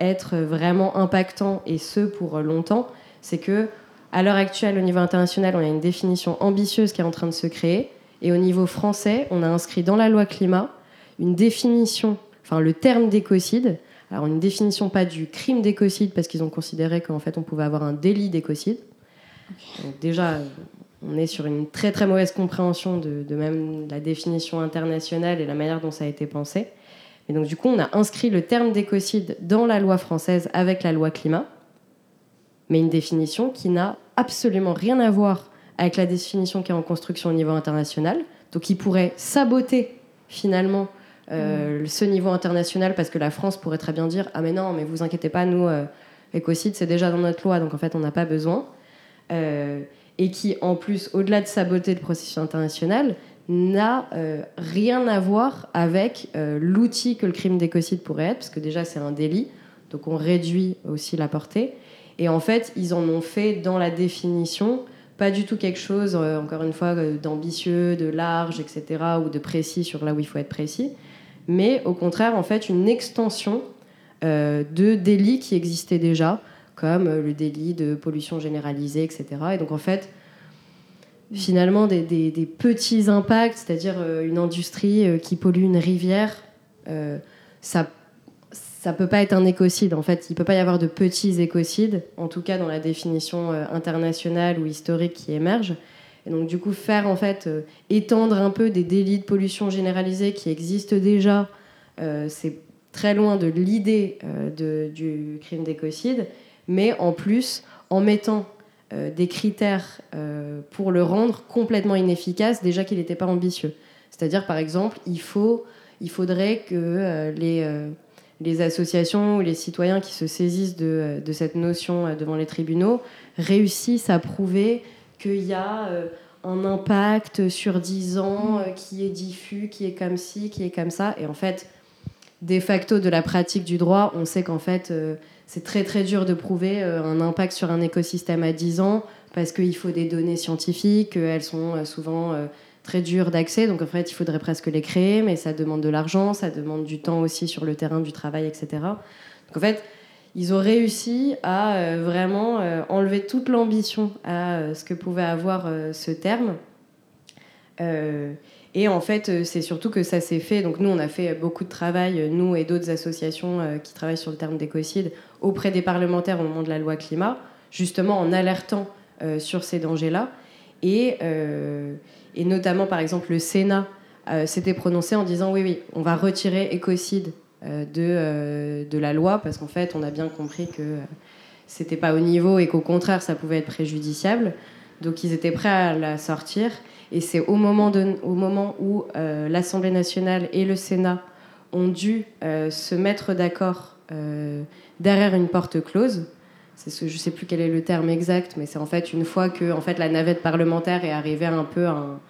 être vraiment impactant, et ce pour longtemps. C'est que à l'heure actuelle, au niveau international, on a une définition ambitieuse qui est en train de se créer. Et au niveau français, on a inscrit dans la loi climat une définition, enfin le terme d'écocide. Alors une définition pas du crime d'écocide parce qu'ils ont considéré qu'en fait on pouvait avoir un délit d'écocide. Donc déjà, on est sur une très très mauvaise compréhension de, de, même la définition internationale et la manière dont ça a été pensé. Et donc du coup, on a inscrit le terme d'écocide dans la loi française avec la loi climat, mais une définition qui n'a absolument rien à voir avec la définition qui est en construction au niveau international. Donc il pourrait saboter finalement euh, ce niveau international parce que la France pourrait très bien dire ah mais non mais vous inquiétez pas nous euh, écocide c'est déjà dans notre loi donc en fait on n'a pas besoin euh, et qui en plus au-delà de saboter le processus international n'a euh, rien à voir avec l'outil que le crime d'écocide pourrait être parce que déjà c'est un délit donc on réduit aussi la portée et en fait, ils en ont fait dans la définition pas du tout quelque chose, encore une fois, d'ambitieux, de large, etc., ou de précis sur là où il faut être précis, mais au contraire, en fait, une extension euh, de délits qui existaient déjà, comme le délit de pollution généralisée, etc. Et donc, en fait, finalement, des, petits impacts, c'est-à-dire une industrie qui pollue une rivière, ça ça peut pas être un écocide. En fait, il peut pas y avoir de petits écocides, en tout cas dans la définition euh, internationale ou historique qui émerge. Et donc, du coup, faire en fait euh, étendre un peu des délits de pollution généralisée qui existent déjà, euh, c'est très loin de l'idée du crime d'écocide, mais en plus, en mettant des critères pour le rendre complètement inefficace, déjà qu'il n'était pas ambitieux. C'est-à-dire, par exemple, il, faut, il faudrait que les associations ou les citoyens qui se saisissent de, cette notion euh, devant les tribunaux réussissent à prouver qu'il y a euh, un impact sur 10 ans, euh, qui est diffus, qui est comme ci, qui est comme ça. Et en fait, de facto de la pratique du droit, on sait qu'en fait, euh, c'est très très dur de prouver un impact sur un écosystème à 10 ans parce qu'il faut des données scientifiques, elles sont souvent très dures d'accès, donc en fait, il faudrait presque les créer, mais ça demande de l'argent, ça demande du temps aussi sur le terrain du travail, etc. Donc en fait, ils ont réussi à euh, vraiment euh, enlever toute l'ambition à euh, ce que pouvait avoir ce terme. et en fait, c'est surtout que ça s'est fait. Donc nous, on a fait beaucoup de travail, nous et d'autres associations qui travaillent sur le terme d'écocide, auprès des parlementaires au moment de la loi climat, justement en alertant sur ces dangers-là. Et, notamment, par exemple, le Sénat s'était prononcé en disant oui, oui, on va retirer écocide de, euh, de la loi, parce qu'en fait, on a bien compris que euh, c'était pas au niveau et qu'au contraire, ça pouvait être préjudiciable. Donc, ils étaient prêts à la sortir. Et c'est au moment, au moment où l'Assemblée nationale et le Sénat ont dû se mettre d'accord derrière une porte close. C'est ce, je sais plus quel est le terme exact, mais c'est en fait une fois que en fait, la navette parlementaire est arrivée un peu à un,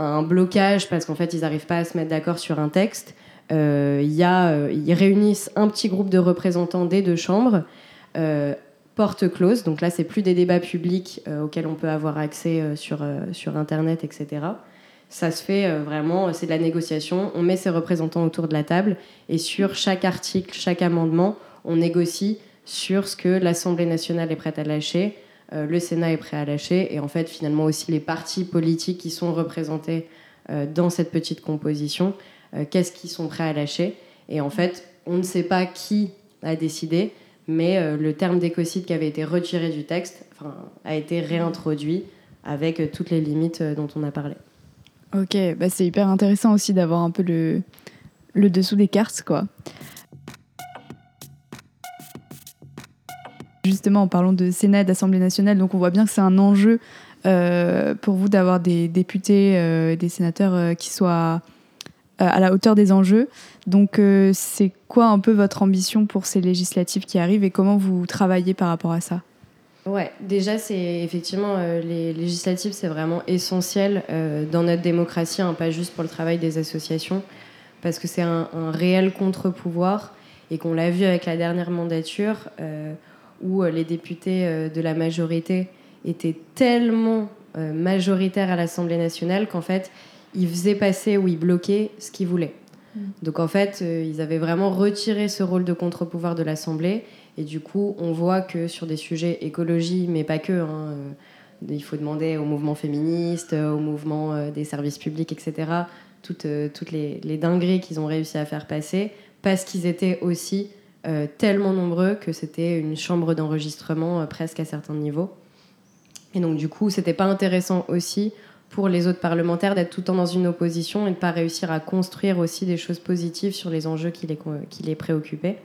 un blocage parce qu'en fait, ils n'arrivent pas à se mettre d'accord sur un texte. Euh, y a, euh, ils réunissent un petit groupe de représentants des deux chambres, euh, porte close. Donc là, c'est plus des débats publics auxquels on peut avoir accès sur, sur Internet, etc. Ça se fait vraiment, c'est de la négociation. On met ses représentants autour de la table et sur chaque article, chaque amendement, on négocie sur ce que l'Assemblée nationale est prête à lâcher, le Sénat est prêt à lâcher, et en fait finalement aussi les partis politiques qui sont représentés dans cette petite composition qu'est-ce qu'ils sont prêts à lâcher. Et en fait, on ne sait pas qui a décidé, mais euh, le terme d'écocide qui avait été retiré du texte a été réintroduit avec euh, toutes les limites dont on a parlé. Ok, bah c'est hyper intéressant aussi d'avoir un peu le, dessous des cartes, quoi. Justement, en parlant de Sénat d'Assemblée nationale, donc on voit bien que c'est un enjeu pour vous d'avoir des députés, des sénateurs qui soient euh, à la hauteur des enjeux. Donc, euh, c'est quoi un peu votre ambition pour ces législatives qui arrivent et comment vous travaillez par rapport à ça? Ouais, déjà, c'est effectivement euh, les législatives, c'est vraiment essentiel dans notre démocratie, hein, pas juste pour le travail des associations, parce que c'est un, réel contre-pouvoir et qu'on l'a vu avec la dernière mandature où les députés de la majorité étaient tellement majoritaires à l'Assemblée nationale qu'en fait, ils faisaient passer ou ils bloquaient ce qu'ils voulaient. Mm. Donc en fait, euh, ils avaient vraiment retiré ce rôle de contre-pouvoir de l'Assemblée. Et du coup, on voit que sur des sujets écologie, mais pas que, hein, euh, il faut demander au mouvement féministe, au mouvement euh, des services publics, etc., toutes, toutes les, les dingueries qu'ils ont réussi à faire passer, parce qu'ils étaient aussi tellement nombreux que c'était une chambre d'enregistrement presque à certains niveaux. Et donc du coup, c'était pas intéressant aussi pour les autres parlementaires d'être tout le temps dans une opposition et de ne pas réussir à construire aussi des choses positives sur les enjeux qui les, qui les préoccupaient.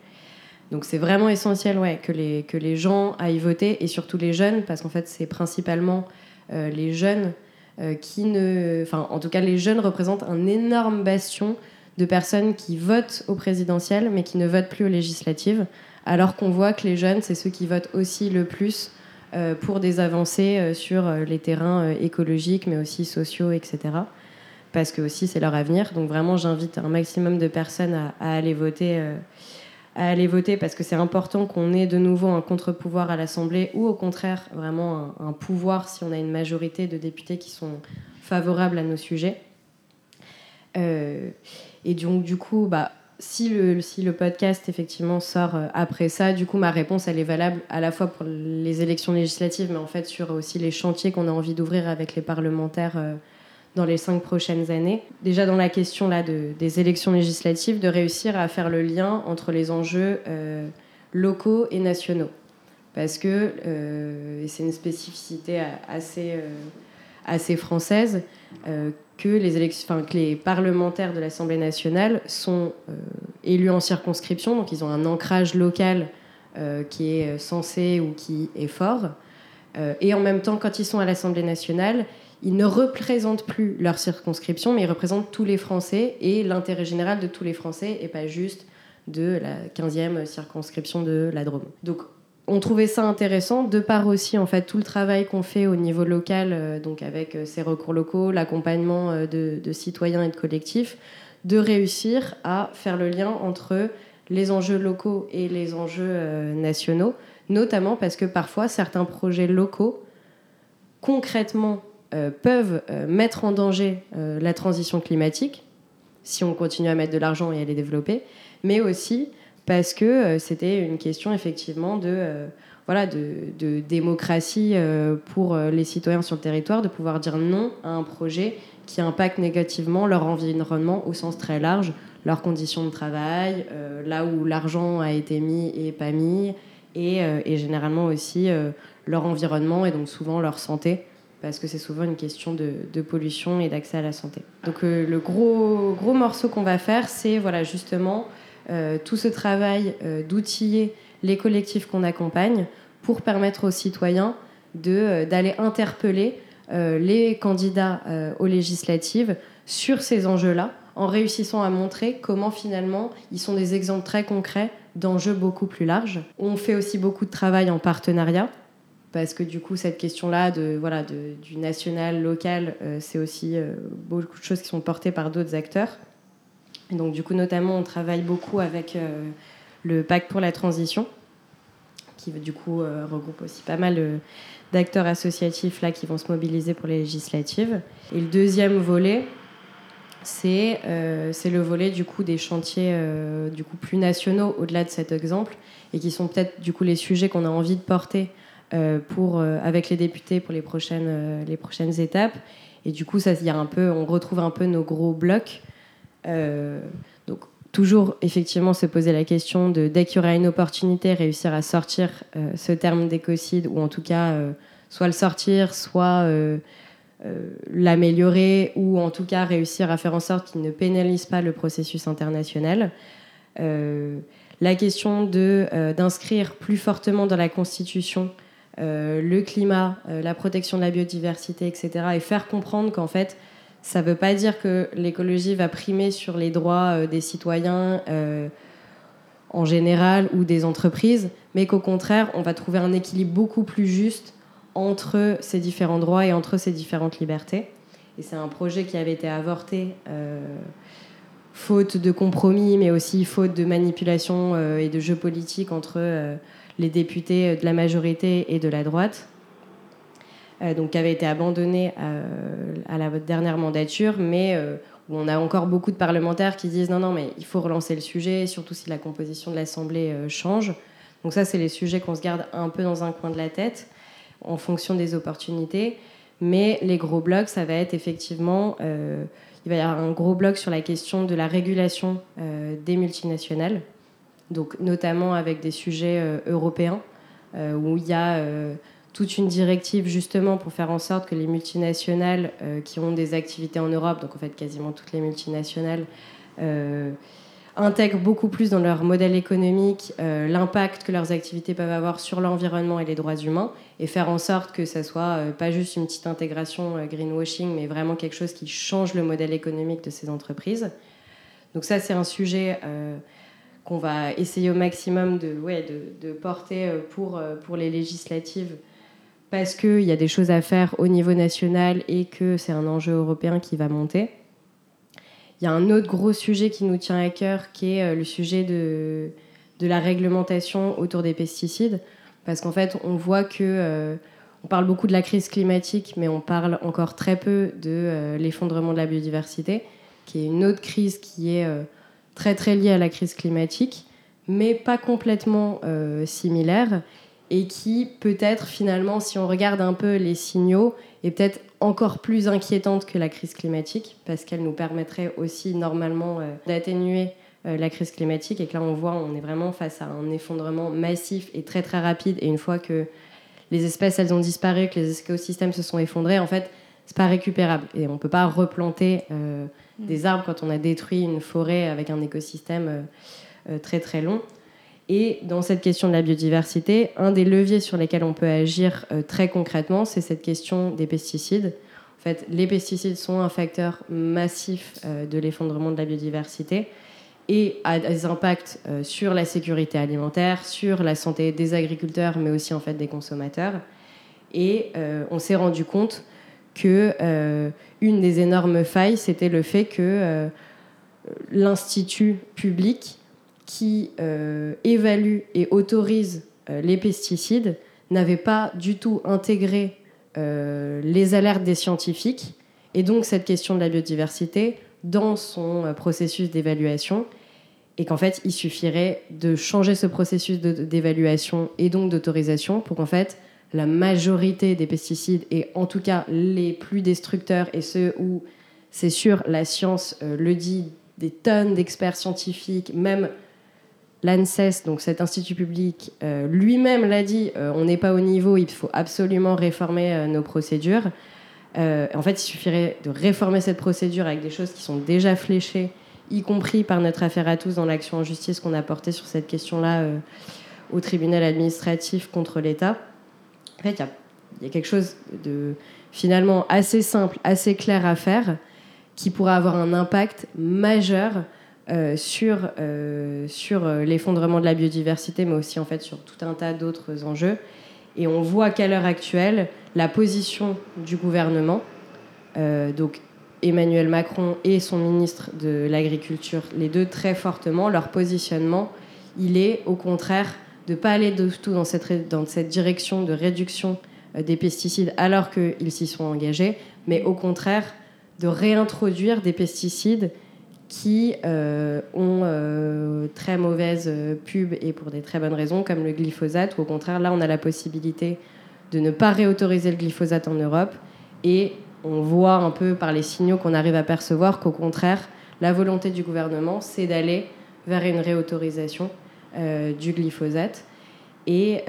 Donc c'est vraiment essentiel ouais, que, les, que les gens aillent voter et surtout les jeunes, parce qu'en fait c'est principalement euh, les jeunes euh, qui ne... Enfin en tout cas les jeunes représentent un énorme bastion de personnes qui votent au présidentiel mais qui ne votent plus aux législatives, alors qu'on voit que les jeunes c'est ceux qui votent aussi le plus pour des avancées euh, sur euh, les terrains écologiques, mais aussi sociaux, etc. Parce que aussi c'est leur avenir. Donc vraiment, j'invite un maximum de personnes à, aller voter. à aller voter parce que c'est important qu'on ait de nouveau un contre-pouvoir à l'Assemblée ou au contraire vraiment un, pouvoir si on a une majorité de députés qui sont favorables à nos sujets. et donc du coup, bah, si le, si le podcast effectivement sort euh, après ça, du coup ma réponse elle est valable à la fois pour les élections législatives, mais en fait sur aussi les chantiers qu'on a envie d'ouvrir avec les parlementaires euh, dans les cinq prochaines années. Déjà dans la question là de, des élections législatives, de réussir à faire le lien entre les enjeux euh, locaux et nationaux, parce que et c'est une spécificité assez assez française que les, parlementaires de l'Assemblée nationale sont euh, élus en circonscription, donc ils ont un ancrage local euh, qui est censé ou qui est fort. Euh, et en même temps, quand ils sont à l'Assemblée nationale, ils ne représentent plus leur circonscription, mais ils représentent tous les Français et l'intérêt général de tous les Français, et pas juste de la 15e circonscription de la Drôme. Donc on trouvait ça intéressant de par aussi en fait tout le travail qu'on fait au niveau local, donc avec ces recours locaux, l'accompagnement de, de, citoyens et de collectifs, de réussir à faire le lien entre les enjeux locaux et les enjeux nationaux, notamment parce que parfois certains projets locaux concrètement euh, peuvent euh, mettre en danger euh, la transition climatique si on continue à mettre de l'argent et à les développer, mais aussi parce que c'était une question effectivement de, voilà, de, démocratie pour les citoyens sur le territoire, de pouvoir dire non à un projet qui impacte négativement leur environnement au sens très large, leurs conditions de travail, là où l'argent a été mis et pas mis, et, généralement aussi leur environnement et donc souvent leur santé parce que c'est souvent une question de, pollution et d'accès à la santé. Donc euh, le gros, gros morceau qu'on va faire, c'est voilà, justement euh, tout ce travail euh, d'outiller les collectifs qu'on accompagne pour permettre aux citoyens d'aller interpeller les candidats aux législatives sur ces enjeux-là, en réussissant à montrer comment finalement ils sont des exemples très concrets d'enjeux beaucoup plus larges. On fait aussi beaucoup de travail en partenariat parce que du coup cette question-là de voilà du national local euh, c'est aussi euh, beaucoup de choses qui sont portées par d'autres acteurs donc du coup notamment on travaille beaucoup avec euh, le pacte pour la transition qui du coup regroupe aussi pas mal d'acteurs associatifs là qui vont se mobiliser pour les législatives et le deuxième volet c'est le volet du coup des chantiers du coup plus nationaux au-delà de cet exemple et qui sont peut-être les sujets qu'on a envie de porter euh, pour, euh, avec les députés pour les prochaines, euh, les prochaines étapes. Et du coup, ça, y a un peu, on retrouve un peu nos gros blocs. Donc, toujours effectivement se poser la question de dès qu'il y aura une opportunité, réussir à sortir ce terme d'écocide, ou en tout cas, soit le sortir, soit l'améliorer, ou en tout cas réussir à faire en sorte qu'il ne pénalise pas le processus international. la question d'inscrire plus fortement dans la Constitution euh, le climat, euh, la protection de la biodiversité, etc. Et faire comprendre qu'en fait, ça ne veut pas dire que l'écologie va primer sur les droits euh, des citoyens en général ou des entreprises, mais qu'au contraire, on va trouver un équilibre beaucoup plus juste entre ces différents droits et entre ces différentes libertés. Et c'est un projet qui avait été avorté faute de compromis, mais aussi faute de manipulation et de jeux politiques entre les députés de la majorité et de la droite, euh, donc qui avait été abandonné euh, à la dernière mandature, mais euh, où on a encore beaucoup de parlementaires qui disent non, non, mais il faut relancer le sujet, surtout si la composition de l'Assemblée change. Donc ça, c'est les sujets qu'on se garde un peu dans un coin de la tête en fonction des opportunités. Mais les gros blocs, ça va être effectivement, il va y avoir un gros bloc sur la question de la régulation des multinationales donc notamment avec des sujets euh, européens, euh, où il y a euh, toute une directive justement pour faire en sorte que les multinationales qui ont des activités en Europe, donc en fait quasiment toutes les multinationales, intègrent beaucoup plus dans leur modèle économique l'impact que leurs activités peuvent avoir sur l'environnement et les droits humains, et faire en sorte que ça soit pas juste une petite intégration greenwashing, mais vraiment quelque chose qui change le modèle économique de ces entreprises. Donc ça, c'est un sujet qu'on va essayer au maximum de, ouais, de, porter euh, pour, euh, pour les législatives parce qu'il y a des choses à faire au niveau national et que c'est un enjeu européen qui va monter. Il y a un autre gros sujet qui nous tient à cœur qui est euh, le sujet de, la réglementation autour des pesticides. Parce qu'en fait, on voit que. on parle beaucoup de la crise climatique, mais on parle encore très peu de l'effondrement de la biodiversité, qui est une autre crise qui est très très lié à la crise climatique, mais pas complètement euh, similaire, et qui peut-être finalement, si on regarde un peu les signaux, est peut-être encore plus inquiétante que la crise climatique, parce qu'elle nous permettrait aussi normalement euh, d'atténuer euh, la crise climatique, et que là on voit, on est vraiment face à un effondrement massif et très très rapide, et une fois que les espèces elles ont disparu, que les écosystèmes se sont effondrés, en fait, c'est pas récupérable, et on peut pas replanter Mm. des arbres quand on a détruit une forêt avec un écosystème euh, euh, très très long. Et dans cette question de la biodiversité, un des leviers sur lesquels on peut agir euh, très concrètement, c'est cette question des pesticides. En fait, les pesticides sont un facteur massif de l'effondrement de la biodiversité. et a des impacts sur la sécurité alimentaire, sur la santé des agriculteurs, mais aussi en fait des consommateurs. Et on s'est rendu compte que une des énormes failles, c'était le fait que l'institut public qui évalue et autorise les pesticides n'avait pas du tout intégré euh, les alertes des scientifiques. Et donc cette question de la biodiversité dans son euh, processus d'évaluation et qu'en fait il suffirait de changer ce processus d'évaluation et donc d'autorisation pour qu'en fait la majorité des pesticides et en tout cas les plus destructeurs et ceux où c'est sûr la science euh, le dit des tonnes d'experts scientifiques même l'ANSES, donc cet institut public, euh, lui-même l'a dit, euh, on n'est pas au niveau, il faut absolument réformer euh, nos procédures. en fait, il suffirait de réformer cette procédure avec des choses qui sont déjà fléchées, y compris par notre affaire à tous dans l'action en justice qu'on a portée sur cette question-là au tribunal administratif contre l'État. En fait, il y, a quelque chose de finalement assez simple, assez clair à faire, qui pourrait avoir un impact majeur euh, sur, euh, sur euh, l'effondrement de la biodiversité, mais aussi en fait sur tout un tas d'autres enjeux. Et on voit qu'à l'heure actuelle, la position du gouvernement, donc Emmanuel Macron et son ministre de l'Agriculture, les deux très fortement, leur positionnement, il est au contraire de ne pas aller de tout dans cette, dans cette direction de réduction des pesticides alors qu'ils s'y sont engagés, mais au contraire de réintroduire des pesticides qui euh, ont euh, très mauvaise euh, pub et pour des très bonnes raisons, comme le glyphosate, ou au contraire, là, on a la possibilité de ne pas réautoriser le glyphosate en Europe. Et on voit un peu par les signaux qu'on arrive à percevoir qu'au contraire, la volonté du gouvernement, c'est d'aller vers une réautorisation du glyphosate. Et,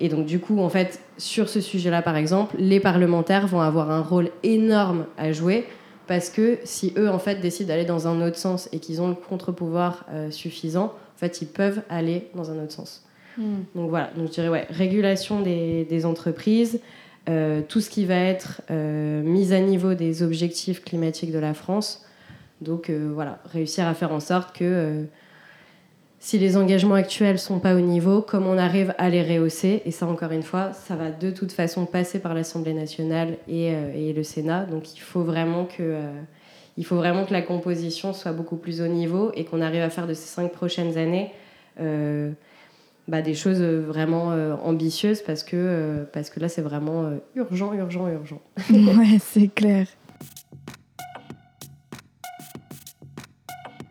et, donc, du coup, en fait, sur ce sujet-là, par exemple, les parlementaires vont avoir un rôle énorme à jouer parce que si eux, en fait, décident d'aller dans un autre sens et qu'ils ont le contre-pouvoir euh, suffisant, en fait, ils peuvent aller dans un autre sens. Hmm. Donc voilà, donc je dirais, ouais, régulation des, entreprises, euh, tout ce qui va être euh, mise à niveau des objectifs climatiques de la France. Donc voilà, réussir à faire en sorte que si les engagements actuels sont pas au niveau, comme on arrive à les rehausser, et ça encore une fois, ça va de toute façon passer par l'Assemblée nationale et, euh, le Sénat, donc il faut vraiment que euh, il faut vraiment que la composition soit beaucoup plus au niveau et qu'on arrive à faire de ces cinq prochaines années euh, bah, des choses vraiment ambitieuses parce que, parce que là c'est vraiment urgent, urgent, urgent. ouais, c'est clair.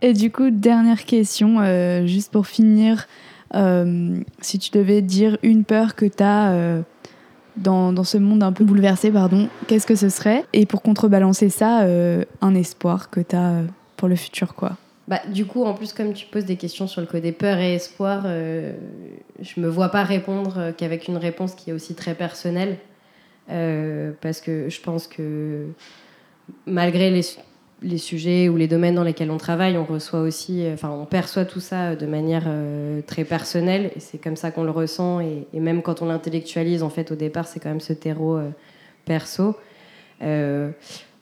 Et du coup, dernière question, euh, juste pour finir, euh, si tu devais dire une peur que tu as euh, dans, ce monde un peu bouleversé, pardon, qu'est-ce que ce serait? Et pour contrebalancer ça, un espoir que tu as pour le futur, quoi. Bah, du coup, en plus, comme tu poses des questions sur le côté peur et espoir, je me vois pas répondre qu'avec une réponse qui est aussi très personnelle. parce que je pense que malgré les les sujets ou les domaines dans lesquels on travaille, on reçoit aussi, euh, enfin, on perçoit tout ça de manière euh, très personnelle et c'est comme ça qu'on le ressent. Et, même quand on l'intellectualise, en fait, au départ, c'est quand même ce terreau euh, perso.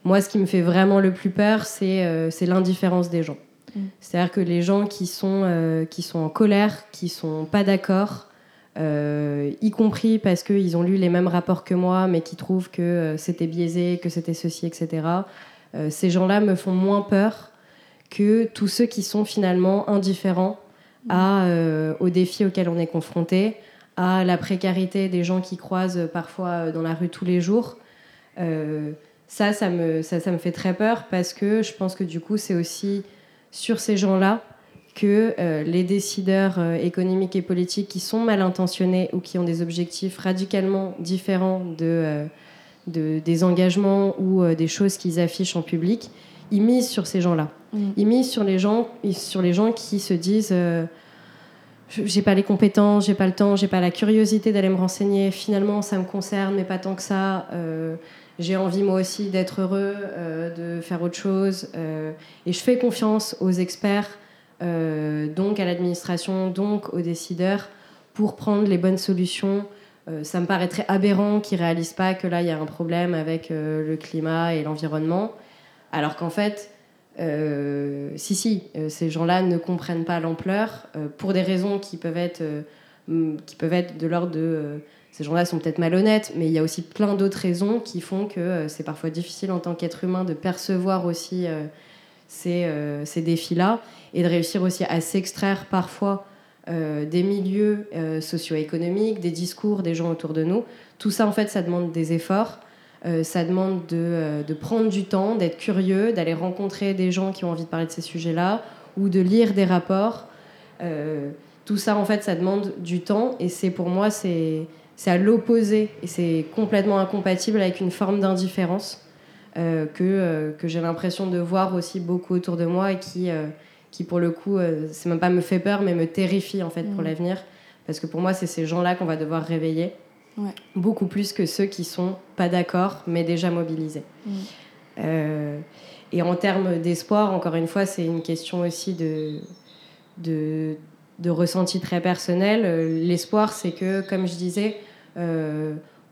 moi, ce qui me fait vraiment le plus peur, c'est l'indifférence des gens. Mm. C'est-à-dire que les gens qui sont, qui sont en colère, qui sont pas d'accord, y compris parce qu'ils ont lu les mêmes rapports que moi, mais qui trouvent que c'était biaisé, que c'était ceci, etc. Euh, ces gens-là me font moins peur que tous ceux qui sont finalement indifférents à, euh, aux défis auxquels on est confronté, à la précarité des gens qui croisent parfois euh, dans la rue tous les jours. ça, ça me, ça, ça, me fait très peur parce que je pense que du coup, c'est aussi sur ces gens-là que les décideurs économiques et politiques qui sont mal intentionnés ou qui ont des objectifs radicalement différents de des engagements ou euh, des choses qu'ils affichent en public, ils misent sur ces gens-là. Mm. Ils misent sur les gens, sur les gens qui se disent euh, j'ai pas les compétences, j'ai pas le temps, j'ai pas la curiosité d'aller me renseigner. Finalement, ça me concerne, mais pas tant que ça. Euh, j'ai envie moi aussi d'être heureux, de faire autre chose. et je fais confiance aux experts, donc à l'administration, donc aux décideurs, pour prendre les bonnes solutions euh, ça me paraîtrait aberrant qu'ils réalisent pas que là, il y a un problème avec euh, le climat et l'environnement. Alors qu'en fait, si, si, ces gens-là ne comprennent pas l'ampleur pour des raisons qui peuvent être, qui peuvent être de l'ordre de ces gens-là sont peut-être malhonnêtes, mais il y a aussi plein d'autres raisons qui font que c'est parfois difficile en tant qu'être humain de percevoir aussi ces, ces défis-là et de réussir aussi à s'extraire parfois euh, des milieux euh, socio-économiques, des discours des gens autour de nous. Tout ça, en fait, ça demande des efforts. Euh, ça demande de, de, prendre du temps, d'être curieux, d'aller rencontrer des gens qui ont envie de parler de ces sujets-là, ou de lire des rapports. tout ça, en fait, ça demande du temps, et c'est pour moi, c'est à l'opposé, et c'est complètement incompatible avec une forme d'indifférence que, que j'ai l'impression de voir aussi beaucoup autour de moi et qui qui pour le coup, euh, c'est même pas me fait peur, mais me terrifie en fait pour mm. l'avenir. Parce que pour moi, c'est ces gens-là qu'on va devoir réveiller. Beaucoup plus que ceux qui sont pas d'accord, mais déjà mobilisés. Mm. Euh, et en termes d'espoir, encore une fois, c'est une question aussi de, de, de ressenti très personnel. Euh, l'espoir, c'est que, comme je disais,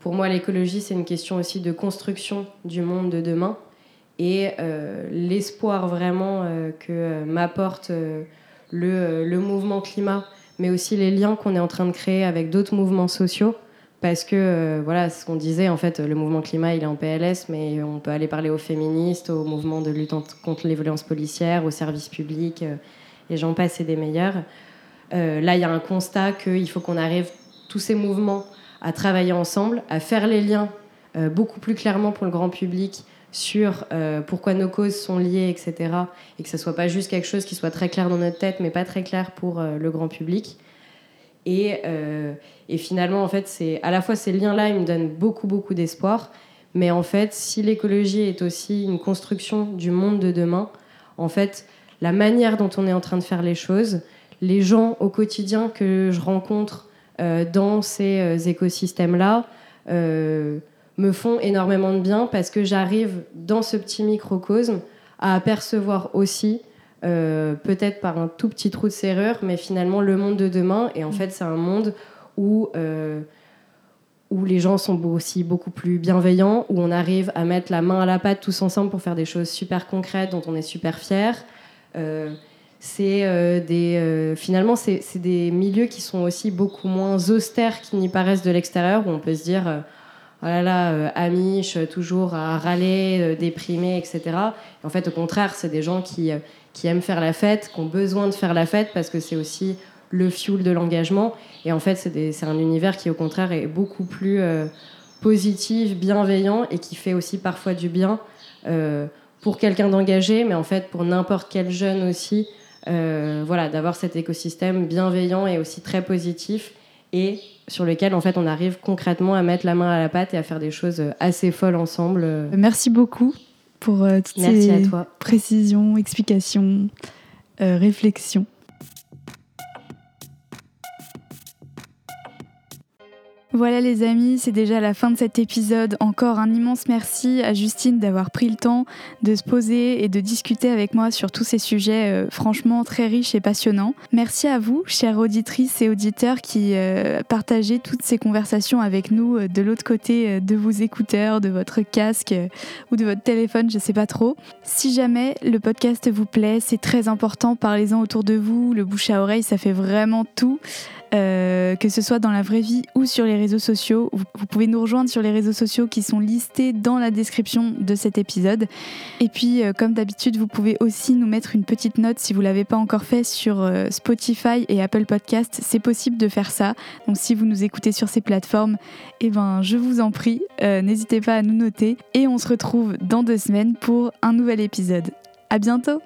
pour moi, l'écologie, c'est une question aussi de construction du monde de demain. Et euh, l'espoir vraiment euh, que euh, m'apporte le, le, mouvement climat, mais aussi les liens qu'on est en train de créer avec d'autres mouvements sociaux. Parce que, voilà, ce qu'on disait, en fait, le mouvement climat, il est en PLS, mais on peut aller parler aux féministes, au mouvement de lutte contre les violences policières, aux services publics, et j'en passe, et des meilleurs. là, il y a un constat qu'il faut qu'on arrive, tous ces mouvements, à travailler ensemble, à faire les liens beaucoup plus clairement pour le grand public sur euh, pourquoi nos causes sont liées, etc. Et que ce soit pas juste quelque chose qui soit très clair dans notre tête, mais pas très clair pour euh, le grand public. Et, euh, et finalement, en fait, c'est à la fois ces liens-là, ils me donnent beaucoup, beaucoup d'espoir. Mais en fait, si l'écologie est aussi une construction du monde de demain, en fait, la manière dont on est en train de faire les choses, les gens au quotidien que je rencontre dans ces écosystèmes-là, me font énormément de bien parce que j'arrive dans ce petit microcosme à apercevoir aussi, euh, peut-être par un tout petit trou de serrure, mais finalement le monde de demain. Et en fait, c'est un monde où, euh, où les gens sont aussi beaucoup plus bienveillants, où on arrive à mettre la main à la pâte tous ensemble pour faire des choses super concrètes dont on est super fier. Euh, c'est des finalement c'est des milieux qui sont aussi beaucoup moins austères qu'ils n'y paraissent de l'extérieur où on peut se dire oh là euh, amiche, euh, toujours à râler, euh, déprimé, etc. en fait, au contraire, c'est des gens qui, qui aiment faire la fête, qui ont besoin de faire la fête parce que c'est aussi le fuel de l'engagement. Et en fait, c'est un univers qui, au contraire, est beaucoup plus positif, bienveillant et qui fait aussi parfois du bien pour quelqu'un d'engagé, mais en fait, pour n'importe quel jeune aussi. voilà, d'avoir cet écosystème bienveillant et aussi très positif et sur lequel en fait on arrive concrètement à mettre la main à la pâte et à faire des choses assez folles ensemble. Merci beaucoup pour euh, toutes ces précisions, explications, euh, réflexions. Voilà les amis, c'est déjà la fin de cet épisode. Encore un immense merci à Justine d'avoir pris le temps de se poser et de discuter avec moi sur tous ces sujets euh, franchement très riches et passionnants. Merci à vous, chères auditrices et auditeurs, qui euh, partagez toutes ces conversations avec nous euh, de l'autre côté de vos écouteurs, de votre casque ou de votre téléphone, je sais pas trop. Si jamais le podcast vous plaît, c'est très important, parlez-en autour de vous, le bouche à oreille, ça fait vraiment tout. Euh, que ce soit dans la vraie vie ou sur les réseaux sociaux. Vous, pouvez nous rejoindre sur les réseaux sociaux qui sont listés dans la description de cet épisode. Et puis, euh, comme d'habitude, vous pouvez aussi nous mettre une petite note si vous l'avez pas encore fait sur euh, Spotify et Apple Podcast. C'est possible de faire ça. Donc, si vous nous écoutez sur ces plateformes, eh ben, je vous en prie, n'hésitez pas à nous noter. Et on se retrouve dans deux semaines pour un nouvel épisode. À bientôt!